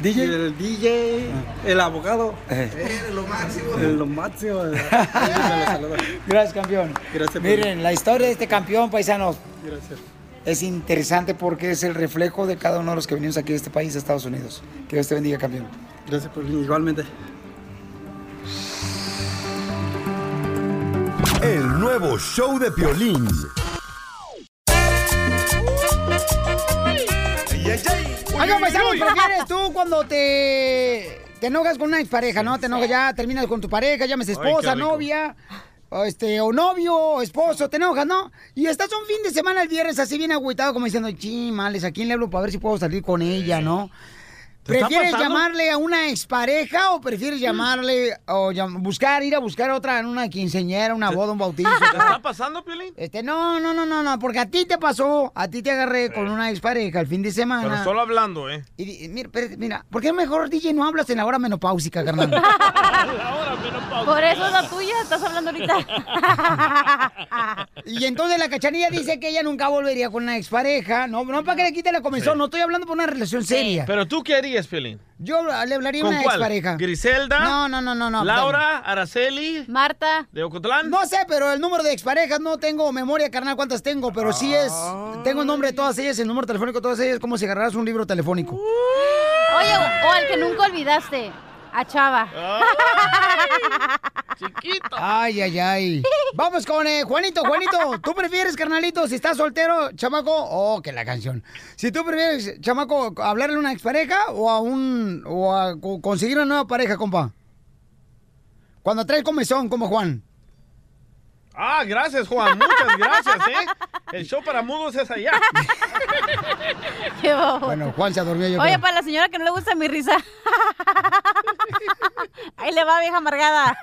DJ, el, DJ, el abogado. Eres lo máximo. El lo máximo. Gracias, campeón. Gracias, Miren, la historia de este campeón, paisanos, Gracias. es interesante porque es el reflejo de cada uno de los que venimos aquí de este país, a Estados Unidos. Que Dios te bendiga, campeón. Gracias, Piolín, igualmente. El nuevo show de Piolín. Oigan, paisanos, ¿prefieres tú cuando te, te enojas con una expareja, no? Te enojas ya, terminas con tu pareja, llames esposa, qué novia, o, este, o novio, o esposo, te enojas, ¿no? Y estás un fin de semana el viernes así bien agüitado, como diciendo, chimales, ¿a quién le hablo para ver si puedo salir con ella, no? ¿Te está ¿Prefieres pasando? llamarle a una expareja o prefieres llamarle o llam- buscar, ir a buscar otra en una quinceñera, una boda, un bautizo? ¿Te está pasando, Piolín? Este, no, no, no, no, no, porque a ti te pasó, a ti te agarré con una expareja el fin de semana. Pero solo hablando, ¿eh? Y, mira, mira, ¿por qué mejor, DJ, no hablas en la hora menopáusica, carnal? Por eso es la tuya, estás hablando ahorita. y entonces la cachanilla dice que ella nunca volvería con una expareja. No, no para que le quite la comenzón, Sí. no estoy hablando por una relación seria. Pero tú qué harías, Piolín? Yo le hablaría a ¿Con una cuál? expareja. ¿Griselda? No, no, no, no, no. ¿Laura? ¿Araceli? Marta. ¿De Ocotlán? No sé, pero el número de exparejas no tengo memoria, carnal, cuántas tengo, pero sí es. Tengo el nombre de todas ellas, el número telefónico de todas ellas, como si agarraras un libro telefónico. Oye, o, o al que nunca olvidaste. A Chava. Chiquito. Ay, ay, ay. Vamos con eh, Juanito, Juanito. ¿Tú prefieres, carnalito, si estás soltero, chamaco? Oh, que la canción. Si tú prefieres, chamaco, hablarle a una expareja o a un. o a co- conseguir una nueva pareja, compa. Cuando traes comezón, como Juan. Ah, gracias, Juan. Muchas gracias, ¿eh? El show para mudos es allá. Bueno, Juan se durmió yo. Oye, creo. para la señora que no le gusta mi risa. Ahí le va, vieja amargada.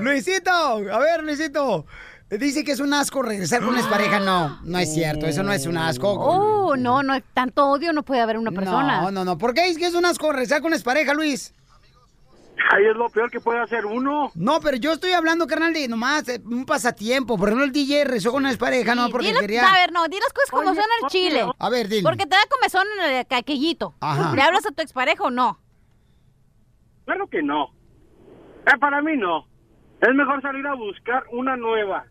Luisito, a ver, Luisito. Dice que es un asco regresar con una expareja. No, no es cierto. Eso no es un asco. Oh, no, no, tanto odio no puede haber una persona. No, no, no. ¿Por qué es que es un asco regresar con una expareja, Luis? Ahí es lo peor que puede hacer uno. No, pero yo estoy hablando, carnal, de nomás eh, un pasatiempo. Por ejemplo, el DJ rezó con una expareja, no, porque quería... A ver, no, di las cosas como Oye, son al chile. A ver, dile. Porque te da comezón en el caquillito. Ajá. ¿Le hablas a tu expareja o no? Claro que no. Eh, para mí no. Es mejor salir a buscar una nueva.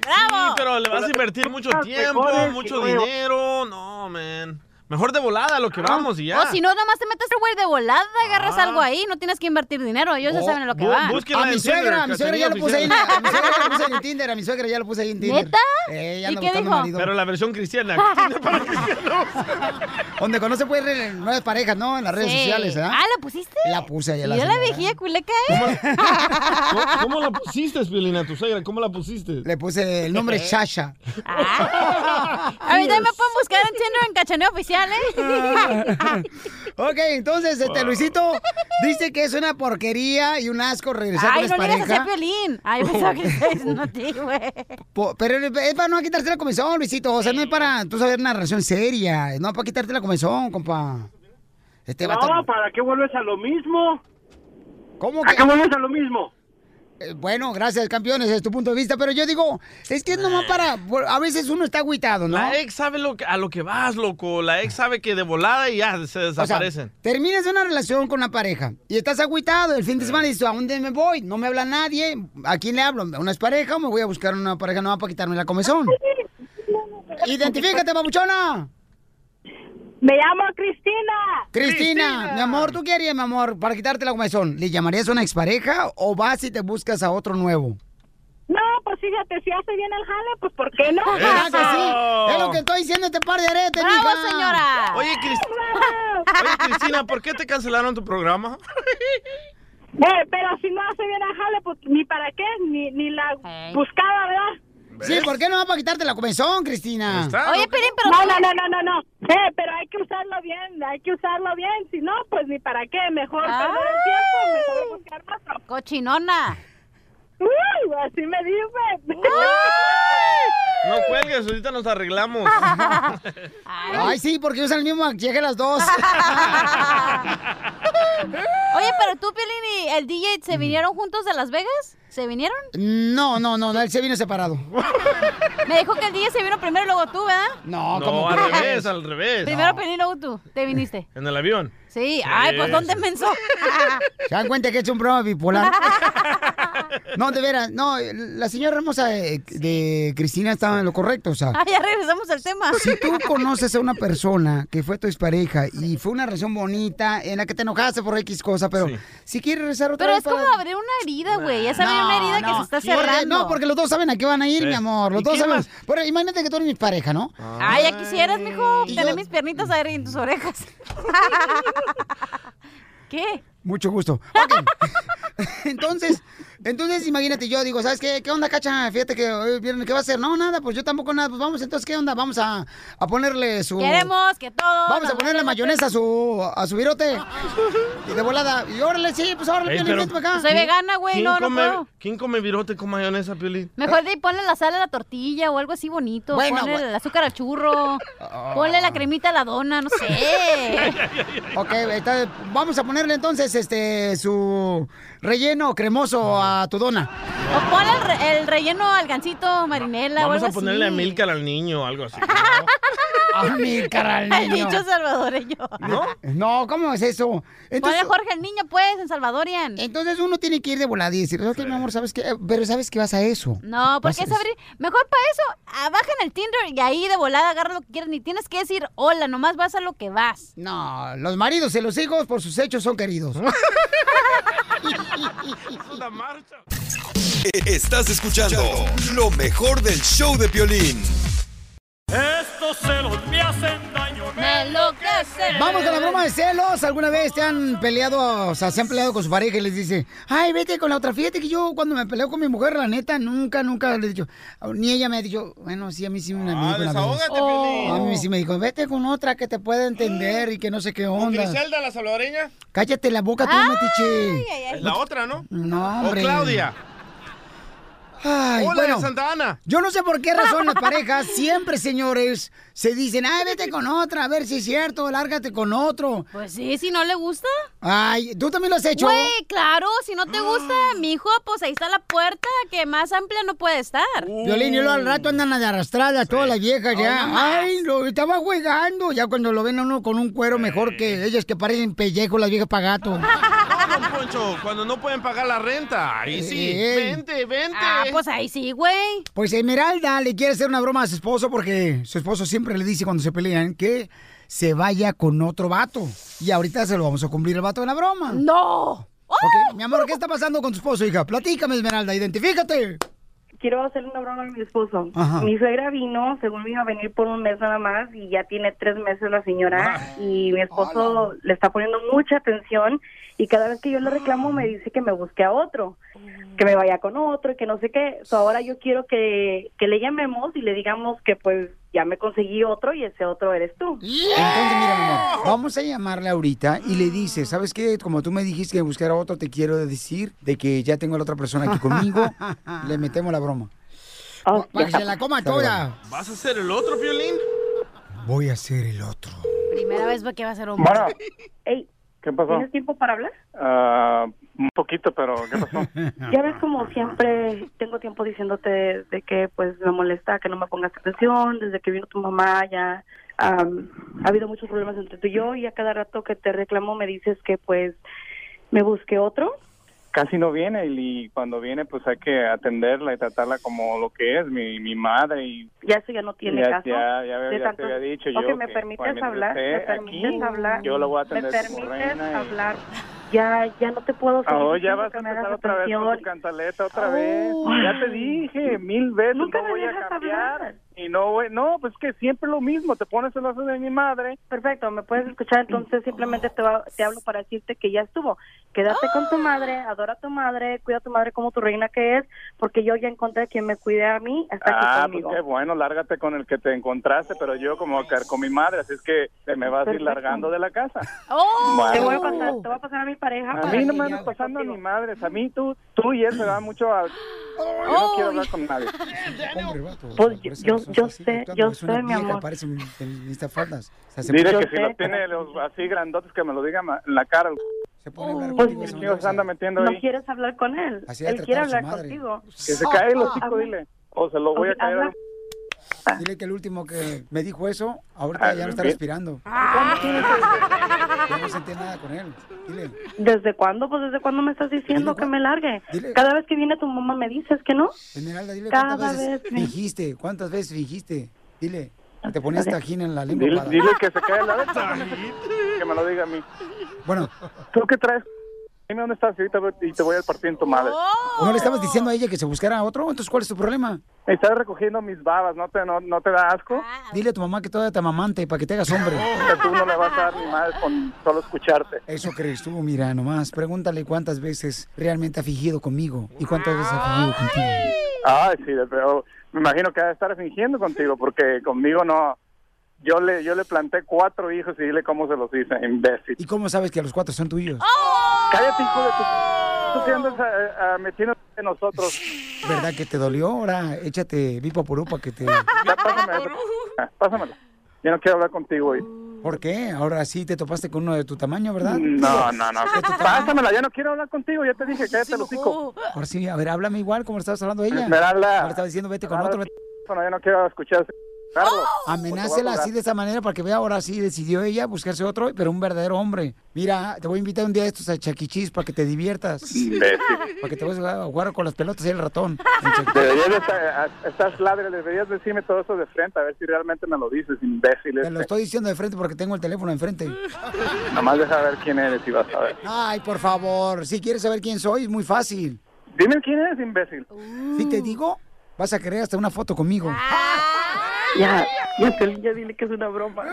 ¡Bravo! Sí, pero le vas a invertir mucho tiempo, mucho dinero. No, man. Mejor de volada lo que vamos y ya. O si no, nada más te metes güey de volada, agarras Ah. algo ahí, no tienes que invertir dinero, ellos ya Oh, saben a lo que van. A mi suegra, Tinder, a mi suegra ya lo puse ahí, en- a mi suegra ya lo puse ahí en Tinder, a mi suegra ya lo puse ahí en Tinder. ¿Neta? Eh, ya ¿Y anda qué buscando dijo? marido. Pero la versión cristiana. Donde conoce pues re- nuevas parejas, ¿no? En las redes Sí. sociales, ¿eh? Ah, ¿la pusiste? La puse ahí a ¿Y la yo la señora. viejilla culeca, eh? ¿Cómo, cómo la pusiste, Piolina, tu suegra? ¿Cómo la pusiste? Le puse el nombre Shasha. A mí también me pueden buscar en Tinder en Cachaneo Oficial, ¿eh? Ok, entonces, este, Luisito dice que es una porquería y un asco regresar Ay, con no le a. Piolín. Ay, pensaba que a ti, güey. Po- Pero es para no quitarte la comezón, Luisito. O sea, no es para tú saber una relación seria. No para quitarte la comezón, compa. Este vato- No, ¿para qué vuelves a lo mismo? ¿Cómo ¿A que? qué vuelves a lo mismo? Eh, Bueno, gracias, campeones, es tu punto de vista. Pero yo digo, es que es nomás para. A veces uno está agüitado, ¿no? La ex sabe lo que, a lo que vas, loco. La ex sabe que de volada y ya se O sea, desaparecen. terminas una relación con una pareja y estás agüitado. El fin de semana dices, ¿a dónde me voy? No me habla nadie. ¿A quién le hablo? ¿A una pareja o me voy a buscar una pareja nueva para quitarme la comezón? Identifícate, babuchona. Me llamo Cristina. Cristina, mi amor, ¿tú qué harías, mi amor, para quitarte la comezón? ¿Le llamarías a una expareja o vas y te buscas a otro nuevo? No, pues fíjate, si hace bien el jale, pues ¿por qué no? Ah, que sí. Es lo que estoy diciendo este par de aretes, ¡Bravo, mija. señora! Oye, Cris- Oye, Cristina, ¿por qué te cancelaron tu programa? Eh, pero si no hace bien el jale, pues ni para qué, ni, ni la buscaba, ¿verdad? Sí, ¿por qué no va para quitarte la comezón, Cristina? Oye, Piolín, pero No, no, no, no, no, no. Eh, pero hay que usarlo bien, hay que usarlo bien. Si no, pues ni para qué. Mejor Ah. perder el tiempo, mejor buscar más. Cochinona. Uy, así me dicen. No cuelgues, ahorita nos arreglamos. Ay, sí, porque usan el mismo maquillaje las dos. Oye, pero tú, Piolín y el DJ, ¿se vinieron juntos de Las Vegas? ¿Se vinieron? No, no, no, no, él se vino separado. Me dijo que el DJ se vino primero y luego tú, ¿verdad? No, No, como al revés, al revés. Primero Piolín, luego tú. Te viniste. En el avión. Sí. Ay, pues ¿dónde menso? ¿Se dan cuenta que he hecho un programa bipolar? No, de veras, no, la señora hermosa de, de Cristina estaba en lo correcto, o sea. Ah, ya regresamos al tema. Si tú conoces a una persona que fue tu expareja y fue una relación bonita en la que te enojaste por X cosa, pero si quieres regresar otra Pero vez es como abrir una herida, güey. Ya saben, No, una herida que se está Porque- cerrando. no, porque los dos saben a qué van a ir, Sí. mi amor. Los ¿Y dos saben. Pero imagínate que tú eres mi pareja, ¿no? Ay, ya quisieras, mijo, tener yo- mis piernitas ahí en tus orejas. ¿Qué? Mucho gusto. Ok. Entonces, Entonces, imagínate, yo digo, ¿sabes qué? ¿Qué onda, cacha? Fíjate que hoy viene, ¿qué va a hacer? No, nada, pues yo tampoco nada. Pues vamos, entonces, ¿qué onda? Vamos a, a ponerle su... Queremos que todo. Vamos a ponerle mayonesa a su, a su virote. Y de volada. Y órale, sí, pues órale, Ey, Piolín, pero- vente para acá. Soy vegana, güey, ¿Quién no, no come, puedo. ¿Quién come virote con mayonesa, Piolín? Mejor de ahí ponle la sal a la tortilla o algo así bonito. Bueno, ponle bueno. el azúcar al churro. Ponle la cremita a la dona, no sé. Ok, está- vamos a ponerle entonces este su relleno cremoso a tu dona. O ponle el, re- el relleno al gancito marinela o Vamos algo a ponerle a así. Milcar al niño o algo así. Amílcar al El niño. dicho salvadoreño. ¿No? No, ¿cómo es eso? Ponle Jorge el niño, pues, en Salvadorian. Entonces uno tiene que ir de volada y decir, ok, mi amor, ¿sabes qué? Eh, Pero ¿sabes qué vas a eso? No, porque es a- abrir. Mejor para eso, ah, baja en el Tinder y ahí de volada agarra lo que quieras. Ni tienes que decir hola, nomás vas a lo que vas. No, los maridos y los hijos por sus hechos son queridos. Estás escuchando lo mejor del show de Piolín. Estos celos me hacen daño. Me enloquece. Vamos con la broma de celos. ¿Alguna vez te han peleado, o sea, se han peleado con su pareja y les dice, ay, vete con la otra? Fíjate que yo cuando me peleo con mi mujer, la neta, nunca, nunca le he dicho, ni ella me ha dicho, bueno, sí, a mí sí me, me dijo una vez. desahógate, Piolín. A mí sí me dijo, vete con otra que te pueda entender y que no sé qué ¿Con onda. Griselda, la salvadoreña? Cállate la boca tú, metiche. Es la otra, ¿no? No, ¿O hombre. Claudia? Ay, Hola, bueno, Santa Ana. Yo no sé por qué razón las parejas siempre, señores, se dicen, ay, vete con otra, a ver si es cierto, lárgate con otro. Pues sí, si no le gusta. Ay, ¿tú también lo has hecho? Güey, claro, si no te gusta, mi hijo, pues ahí está la puerta, que más amplia no puede estar. Violín, y luego al rato andan de arrastradas todas las viejas ya. Oh, no. Ay, lo estaba jugando. Ya cuando lo ven a uno con un cuero mejor que ellas que parecen pellejo, las viejas para gato. No, don Poncho, cuando no pueden pagar la renta. Ahí sí. Eh. Vente, vente. Ah, pues ahí sí, güey. Pues Esmeralda le quiere hacer una broma a su esposo porque su esposo siempre le dice cuando se pelean que se vaya con otro vato. Y ahorita se lo vamos a cumplir el vato de la broma. ¡No! Ok, mi amor, ¿qué está pasando con tu esposo, hija? Platícame, Esmeralda, identifícate. Quiero hacerle una broma a mi esposo. Ajá. Mi suegra vino, según me iba a venir por un mes nada más, y ya tiene tres meses la señora, y mi esposo le está poniendo mucha atención, y cada vez que yo le reclamo me dice que me busque a otro, que me vaya con otro, y que no sé qué. So, ahora yo quiero que, que le llamemos y le digamos que pues ya me conseguí otro, y ese otro eres tú. Entonces, mira, mi amor, vamos a llamarle ahorita y le dice, ¿sabes qué? Como tú me dijiste que buscar a otro, te quiero decir de que ya tengo a la otra persona aquí conmigo. le metemos la broma. Para que se la coma toda. ¿Vas a hacer el otro, Piolín? Voy a hacer el otro. Primera vez que va a ser. Bueno. Ey, ¿Qué pasó? ¿tienes tiempo para hablar? Ah, un poquito, pero ¿qué pasó? Ya ves como siempre tengo tiempo diciéndote de que pues me molesta que no me pongas atención, desde que vino tu mamá ya am, ha habido muchos problemas entre tú y yo y a cada rato que te reclamo me dices que pues me busque otro. Casi no viene y cuando viene pues hay que atenderla y tratarla como lo que es, mi, mi madre y Ya eso ya no tiene ya, caso. ya, ya, de ya tanto- te había dicho Ok, yo me que permites hablar, me permites aquí, hablar. yo la voy a me atender como permites y- hablar. Ya, ya no te puedo seguir Oh, ya diciendo vas a me empezar otra vez con tu cantaleta otra vez. Ya te dije mil veces, Nunca no me voy a dejas cambiar. hablar. Y no, voy- no, pues que siempre lo mismo, te pones el lazo de mi madre. Perfecto, me puedes escuchar, entonces simplemente te, va- te hablo para decirte que ya estuvo. Quédate con tu madre, adora a tu madre, cuida a tu madre como tu reina que es, porque yo ya encontré a quien me cuide a mí, aquí Ah, pues conmigo. qué bueno, lárgate con el que te encontraste, pero yo como con mi madre, así es que te me vas a ir Perfecto. largando de la casa. Oh, te voy a Bueno. pasar, te voy a pasar a mi pareja. A mí no me andas pasando contigo. ni madres, a mí tú, tú y él se da mucho a... Yo no quiero hablar con nadie. Pues, yo- yo- sé, yo sé, mi amor. Parece un feminista faldas. O sea, se Dile pone- que si los tiene los así grandotes que me lo diga en la cara. Se pone hablar Pues, Dios, se anda metiendo No ahí. quieres hablar con él. Él quiere hablar contigo. Que se cae el hocico, Habla- dile. O se lo voy a caer. Dile que el último que me dijo eso, ahorita Ah, ya no está bien. respirando. Ya no sentí nada con él. Dile. ¿Desde cuándo? Pues desde cuándo me estás diciendo que me largue. Dile- Cada vez que viene tu mamá me dices que no. Esmeralda, dile Cada cuántas veces vez me- fingiste, cuántas veces fingiste. Dile, te ponías tajín en la lengua. Dile, para- dile que se cae la vez. Que me lo diga a mí. Bueno, ¿Tú qué traes? Dime dónde estás y ahorita voy- y te voy al partir en tu madre. ¿No le estabas diciendo a ella que se buscara a otro? Entonces, ¿cuál es tu problema? Estás recogiendo mis babas, ¿no te, no, no te da asco? Dile a tu mamá que todavía te amamante para que te hagas hombre. Tú no le vas a dar ni madre con solo escucharte. Eso crees tú, mira, nomás. Pregúntale cuántas veces realmente ha fingido conmigo y cuántas veces ha fingido contigo. Ay, sí, pero me imagino que va a estar fingiendo contigo, porque conmigo no. Yo le, yo le planté cuatro hijos y dile cómo se los hice, imbécil. ¿Y cómo sabes que los cuatro son tuyos? Cállate, hijo de tu... Tú que andas a- a metiéndote en nosotros. ¿Verdad que te dolió? Ahora échate vipo por para que te... Ya pásame eso. Ah, Pásamelo. Yo no quiero hablar contigo hoy. ¿Por qué? Ahora sí te topaste con uno de tu tamaño, ¿verdad? No, no, no. Pásamela, ya no quiero hablar contigo, ya te dije, cállate los hocico. Ahora sí, a ver, háblame igual como le estabas hablando a ella. Esmeralda. Ahora estaba diciendo vete con otro. Bueno, ya no quiero escuchar Carlos. Amenácela así de esa manera para que vea ahora sí decidió ella buscarse otro, pero un verdadero hombre. Mira, te voy a invitar un día de estos a Chaquichis para que te diviertas. Imbécil. Para que te vayas a jugar con las pelotas y el ratón. Deberías de estar, estás ladre, deberías decirme todo eso de frente, a ver si realmente me lo dices, imbécil. Te lo estoy diciendo de frente porque tengo el teléfono enfrente. Nomás deja ver quién eres y vas a ver. Ay, por favor, si quieres saber quién soy, es muy fácil. Dime quién eres, imbécil. Si te digo, vas a querer hasta una foto conmigo. Ya, ya, Piolín, ya dile que es una broma.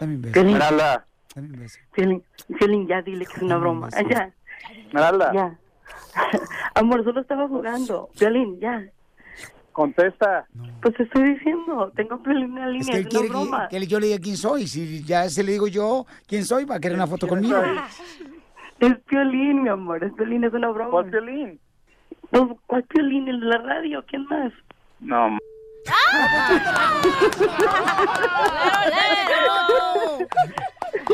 Dame un beso. Piolín, Esmeralda, Dame un beso. Piolín, Piolín, ya dile que es una broma. Ya, Esmeralda, ya. Amor, solo estaba jugando. Piolín, ya. contesta. Pues te estoy diciendo, tengo a Piolín en la Es línea, que es, él una quiere broma. que, que yo le diga quién soy. Si ya se le digo yo quién soy, va a querer una foto conmigo. Es Piolín, mi amor, es Piolín, es una broma. ¿Cuál Piolín? Pues, ¿Cuál Piolín? ¿El de la radio? ¿Quién más? No, m-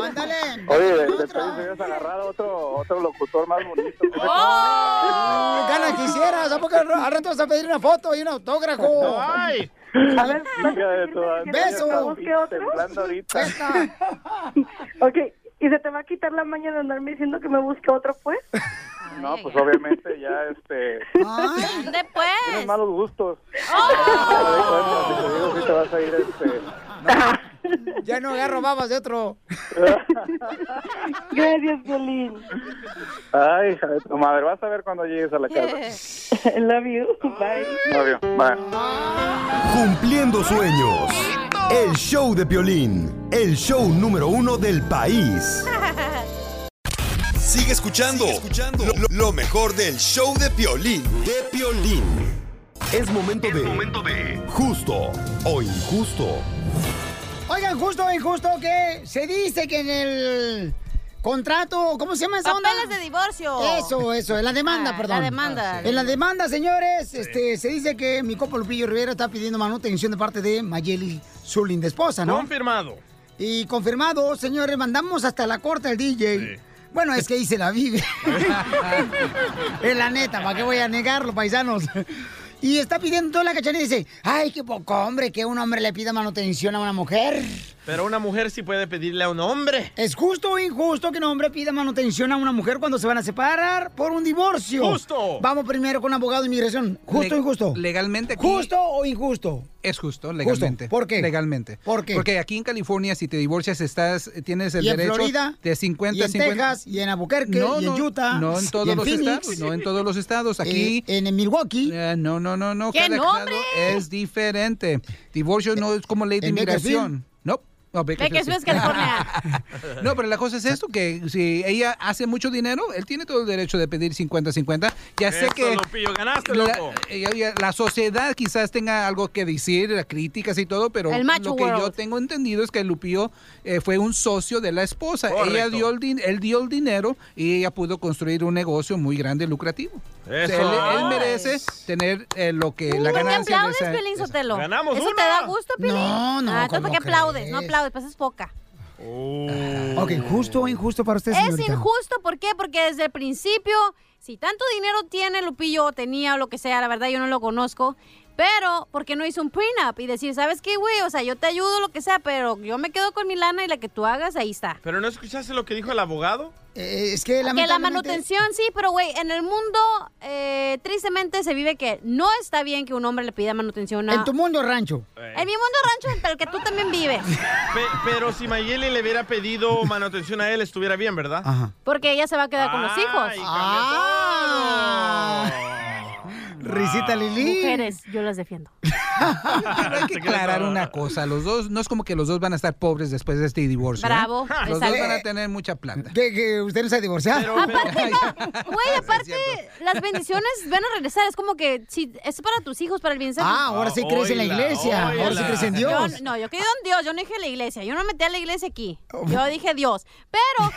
¡Ándale! Oye, de- después debías agarrar a otro, otro locutor más bonito. ¡Oh! Gana quisieras, ¿a poco al rato vas a pedir una foto y un autógrafo? ¡Ay! A ver, ¡Beso! ¿Busque otro? temblando ahorita. ok, ¿y se te va a quitar la maña de andarme diciendo que me busque otro, pues? No, pues obviamente ya este ¿Dónde tienes pues? malos gustos. Oh. Si te digo, sí te vas a ir este Ya no agarro babas de otro. Gracias, Piolín. Ay, hija de tu madre, vas a ver cuando llegues a la casa. I love you. Bye. Novio, bye. Cumpliendo sueños. El show de Piolín. El show número uno del país. Sigue escuchando, Lo, lo- lo mejor del show de Piolín. De Piolín. Es momento de, justo o injusto. Oigan, justo o injusto que se dice que en el contrato, ¿cómo se llama esa onda? Papeles de divorcio. Eso, eso, en la demanda, Ah, perdón. la demanda. En la demanda, señores, este, se dice que mi copo Lupillo Rivera está pidiendo manutención de parte de Mayeli Zulín, de esposa, ¿no? Confirmado. Y confirmado, señores, mandamos hasta la corte al DJ. Bueno, es que ahí se la vive. es la neta, ¿para qué voy a negarlo, paisanos? Y está pidiendo toda la cachanilla y dice, ay, qué poco hombre que un hombre le pida manutención a una mujer. Pero una mujer sí puede pedirle a un hombre. ¿Es justo o injusto que un hombre pida manutención a una mujer cuando se van a separar por un divorcio? Justo. Vamos primero con abogado de inmigración. ¿Justo o injusto? Legalmente aquí- ¿Justo o injusto? Es justo, legalmente. ¿Por qué? Legalmente. ¿Por qué? Porque aquí en California, si te divorcias, estás, tienes el Y en derecho Florida, de 50 y en 50. Texas, y en Albuquerque, y en Utah, No en todos en los Phoenix. estados. No en todos los estados. Aquí. Eh, en Milwaukee. no, no, no, no. ¿Qué Cada nombre? estado es diferente. Divorcio no es como ley de en inmigración. No. Bakersfield. California. Pero la cosa es esto, que si ella hace mucho dinero, él tiene todo el derecho de pedir 50-50. Ya sé Eso, que Lupillo, ganaste, la, loco. la sociedad quizás tenga algo que decir, críticas y todo, pero El macho lo que yo tengo entendido es que Lupillo eh, fue un socio de la esposa. Correcto. Ella dio el, din- él dio el dinero y ella pudo construir un negocio muy grande y lucrativo. Eso. él, él merece tener eh, lo que la ¿Por qué ganancia de aplaudes, Piolín Sotelo? Ganamos ¿Eso una. te da gusto, Piolín? No, no, Ah, entonces, ¿para ¿cómo qué aplaudes? No aplaudes, pues es poca. Ok, justo o injusto para usted, Es señorita. injusto, ¿por qué? Porque desde el principio, si tanto dinero tiene Lupillo o tenía o lo que sea, la verdad yo no lo conozco, Pero, ¿por qué no hizo un prenup? Y decir, ¿sabes qué, güey? O sea, yo te ayudo, lo que sea, pero yo me quedo con mi lana y la que tú hagas, ahí está. ¿Pero no escuchaste lo que dijo el abogado? Eh, es que Que la manutención, sí, pero güey, en el mundo, eh, tristemente se vive que no está bien que un hombre le pida manutención a... En tu mundo rancho. En mi mundo rancho, entre el que tú también vives. Pe- pero si Mayeli le hubiera pedido manutención a él, estuviera bien, ¿verdad? Porque ella se va a quedar con los hijos. Risita Lili. Mujeres, yo las defiendo. Hay que aclarar una cosa, los dos, no es como que los dos van a estar pobres después de este divorcio. ¿eh? Bravo, Los dos van a tener mucha plata. ¿Que, que usted no se ha divorciado? Aparte, no, güey, aparte, las bendiciones van a regresar. Es como que si es para tus hijos, para el bienestar. Ah, ahora sí crees en la iglesia, ahora sí crees en Dios. Yo- no, yo creo en Dios, yo no dije la iglesia. Yo no metí a la iglesia aquí. Yo dije Dios. Pero,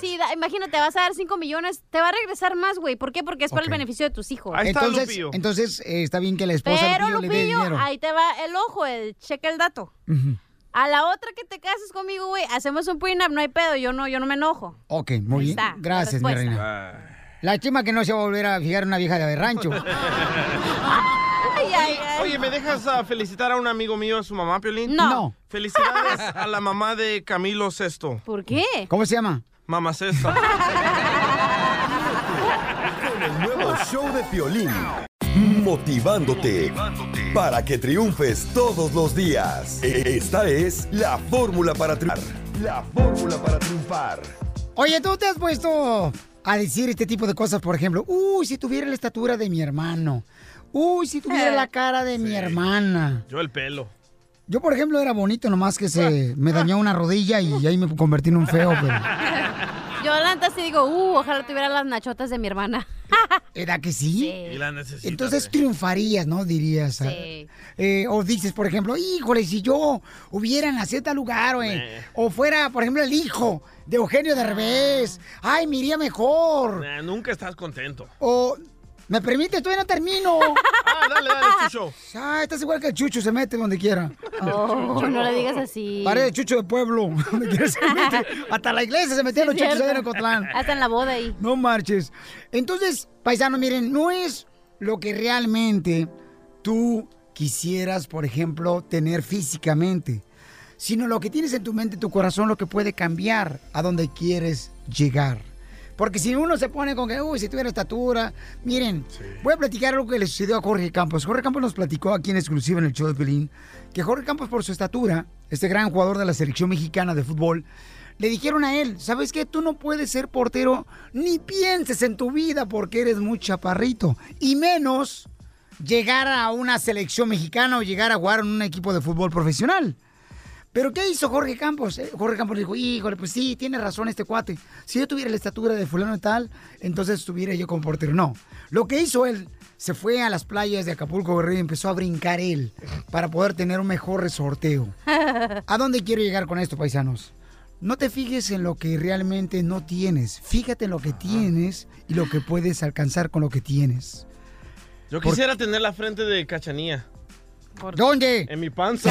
si da- imagínate, vas a dar 5 millones, te va a regresar más, güey. ¿Por qué? Porque es para el beneficio de tus hijos. Entonces, entonces eh, está bien que la esposa Pero, Lupillo le dé Lupillo, dinero. ahí te va el ojo, el cheque el dato. A la otra que te cases conmigo, güey, hacemos un prenup, no hay pedo, yo no, yo no me enojo. Ok, muy bien. está, la Gracias, mi reina. Lástima que no se va a volver a fijar una vieja de rancho. Ay, ay, ay. Oye, ¿me dejas ah, felicitar a un amigo mío, a su mamá, Piolín? No. No. Felicidades a la mamá de Camilo Sesto. ¿Por qué? ¿Cómo se llama? Mamá Sesta. Con el nuevo show de Piolín. Motivándote para que triunfes todos los días. Esta es la fórmula para triunfar. La fórmula para triunfar. Oye, ¿tú te has puesto a decir este tipo de cosas? Por ejemplo, uy, si tuviera la estatura de mi hermano. Uy, si tuviera la cara de mi hermana. Yo el pelo. Yo, por ejemplo, era bonito, nomás que se me dañó una rodilla y ahí me convertí en un feo, pero... Yo la neta sí digo, uh, ojalá tuviera las nachotas de mi hermana. ¿Era que sí? Y la necesitas. Entonces triunfarías, ¿no? Dirías. Sí. Eh, o dices, por ejemplo, híjole, si yo hubiera nacido en tal lugar, o, en- o fuera, por ejemplo, el hijo de Eugenio de Revés, ay, me iría mejor. Nah, nunca estás contento. O, ¿me permite? Todavía no termino. Ah, dale, dale, Chucho. Ah, estás igual que el Chucho, se mete donde quiera. Oh, no le digas así. Parece Chucho de pueblo. Donde quiera se mete. Hasta la iglesia se metieron Sí, los chuchos allá en cierto. Ocotlán. Hasta en la boda ahí. No marches. Entonces, paisano, miren, no es lo que realmente tú quisieras, por ejemplo, tener físicamente, sino lo que tienes en tu mente, tu corazón, lo que puede cambiar a donde quieres llegar. Porque si uno se pone con que, uy, si tuviera estatura, miren, voy a platicar algo que le sucedió a Jorge Campos. Jorge Campos nos platicó aquí en exclusiva en el show de Pelín, que Jorge Campos por su estatura, este gran jugador de la selección mexicana de fútbol, le dijeron a él, ¿sabes qué? Tú no puedes ser portero ni pienses en tu vida porque eres muy chaparrito. Y menos llegar a una selección mexicana o llegar a jugar en un equipo de fútbol profesional. Pero ¿qué hizo Jorge Campos? Eh, Jorge Campos dijo, híjole, pues sí, tiene razón este cuate. Si yo tuviera la estatura de fulano y tal, entonces estuviera yo como portero. No. Lo que hizo él, se fue a las playas de Acapulco Guerrero y empezó a brincar él para poder tener un mejor resorteo. ¿A dónde quiero llegar con esto, paisanos? No te fijes en lo que realmente no tienes. Fíjate en lo que tienes y lo que puedes alcanzar con lo que tienes. Yo quisiera tener la frente de Cachanía. ¿Dónde? En mi panza.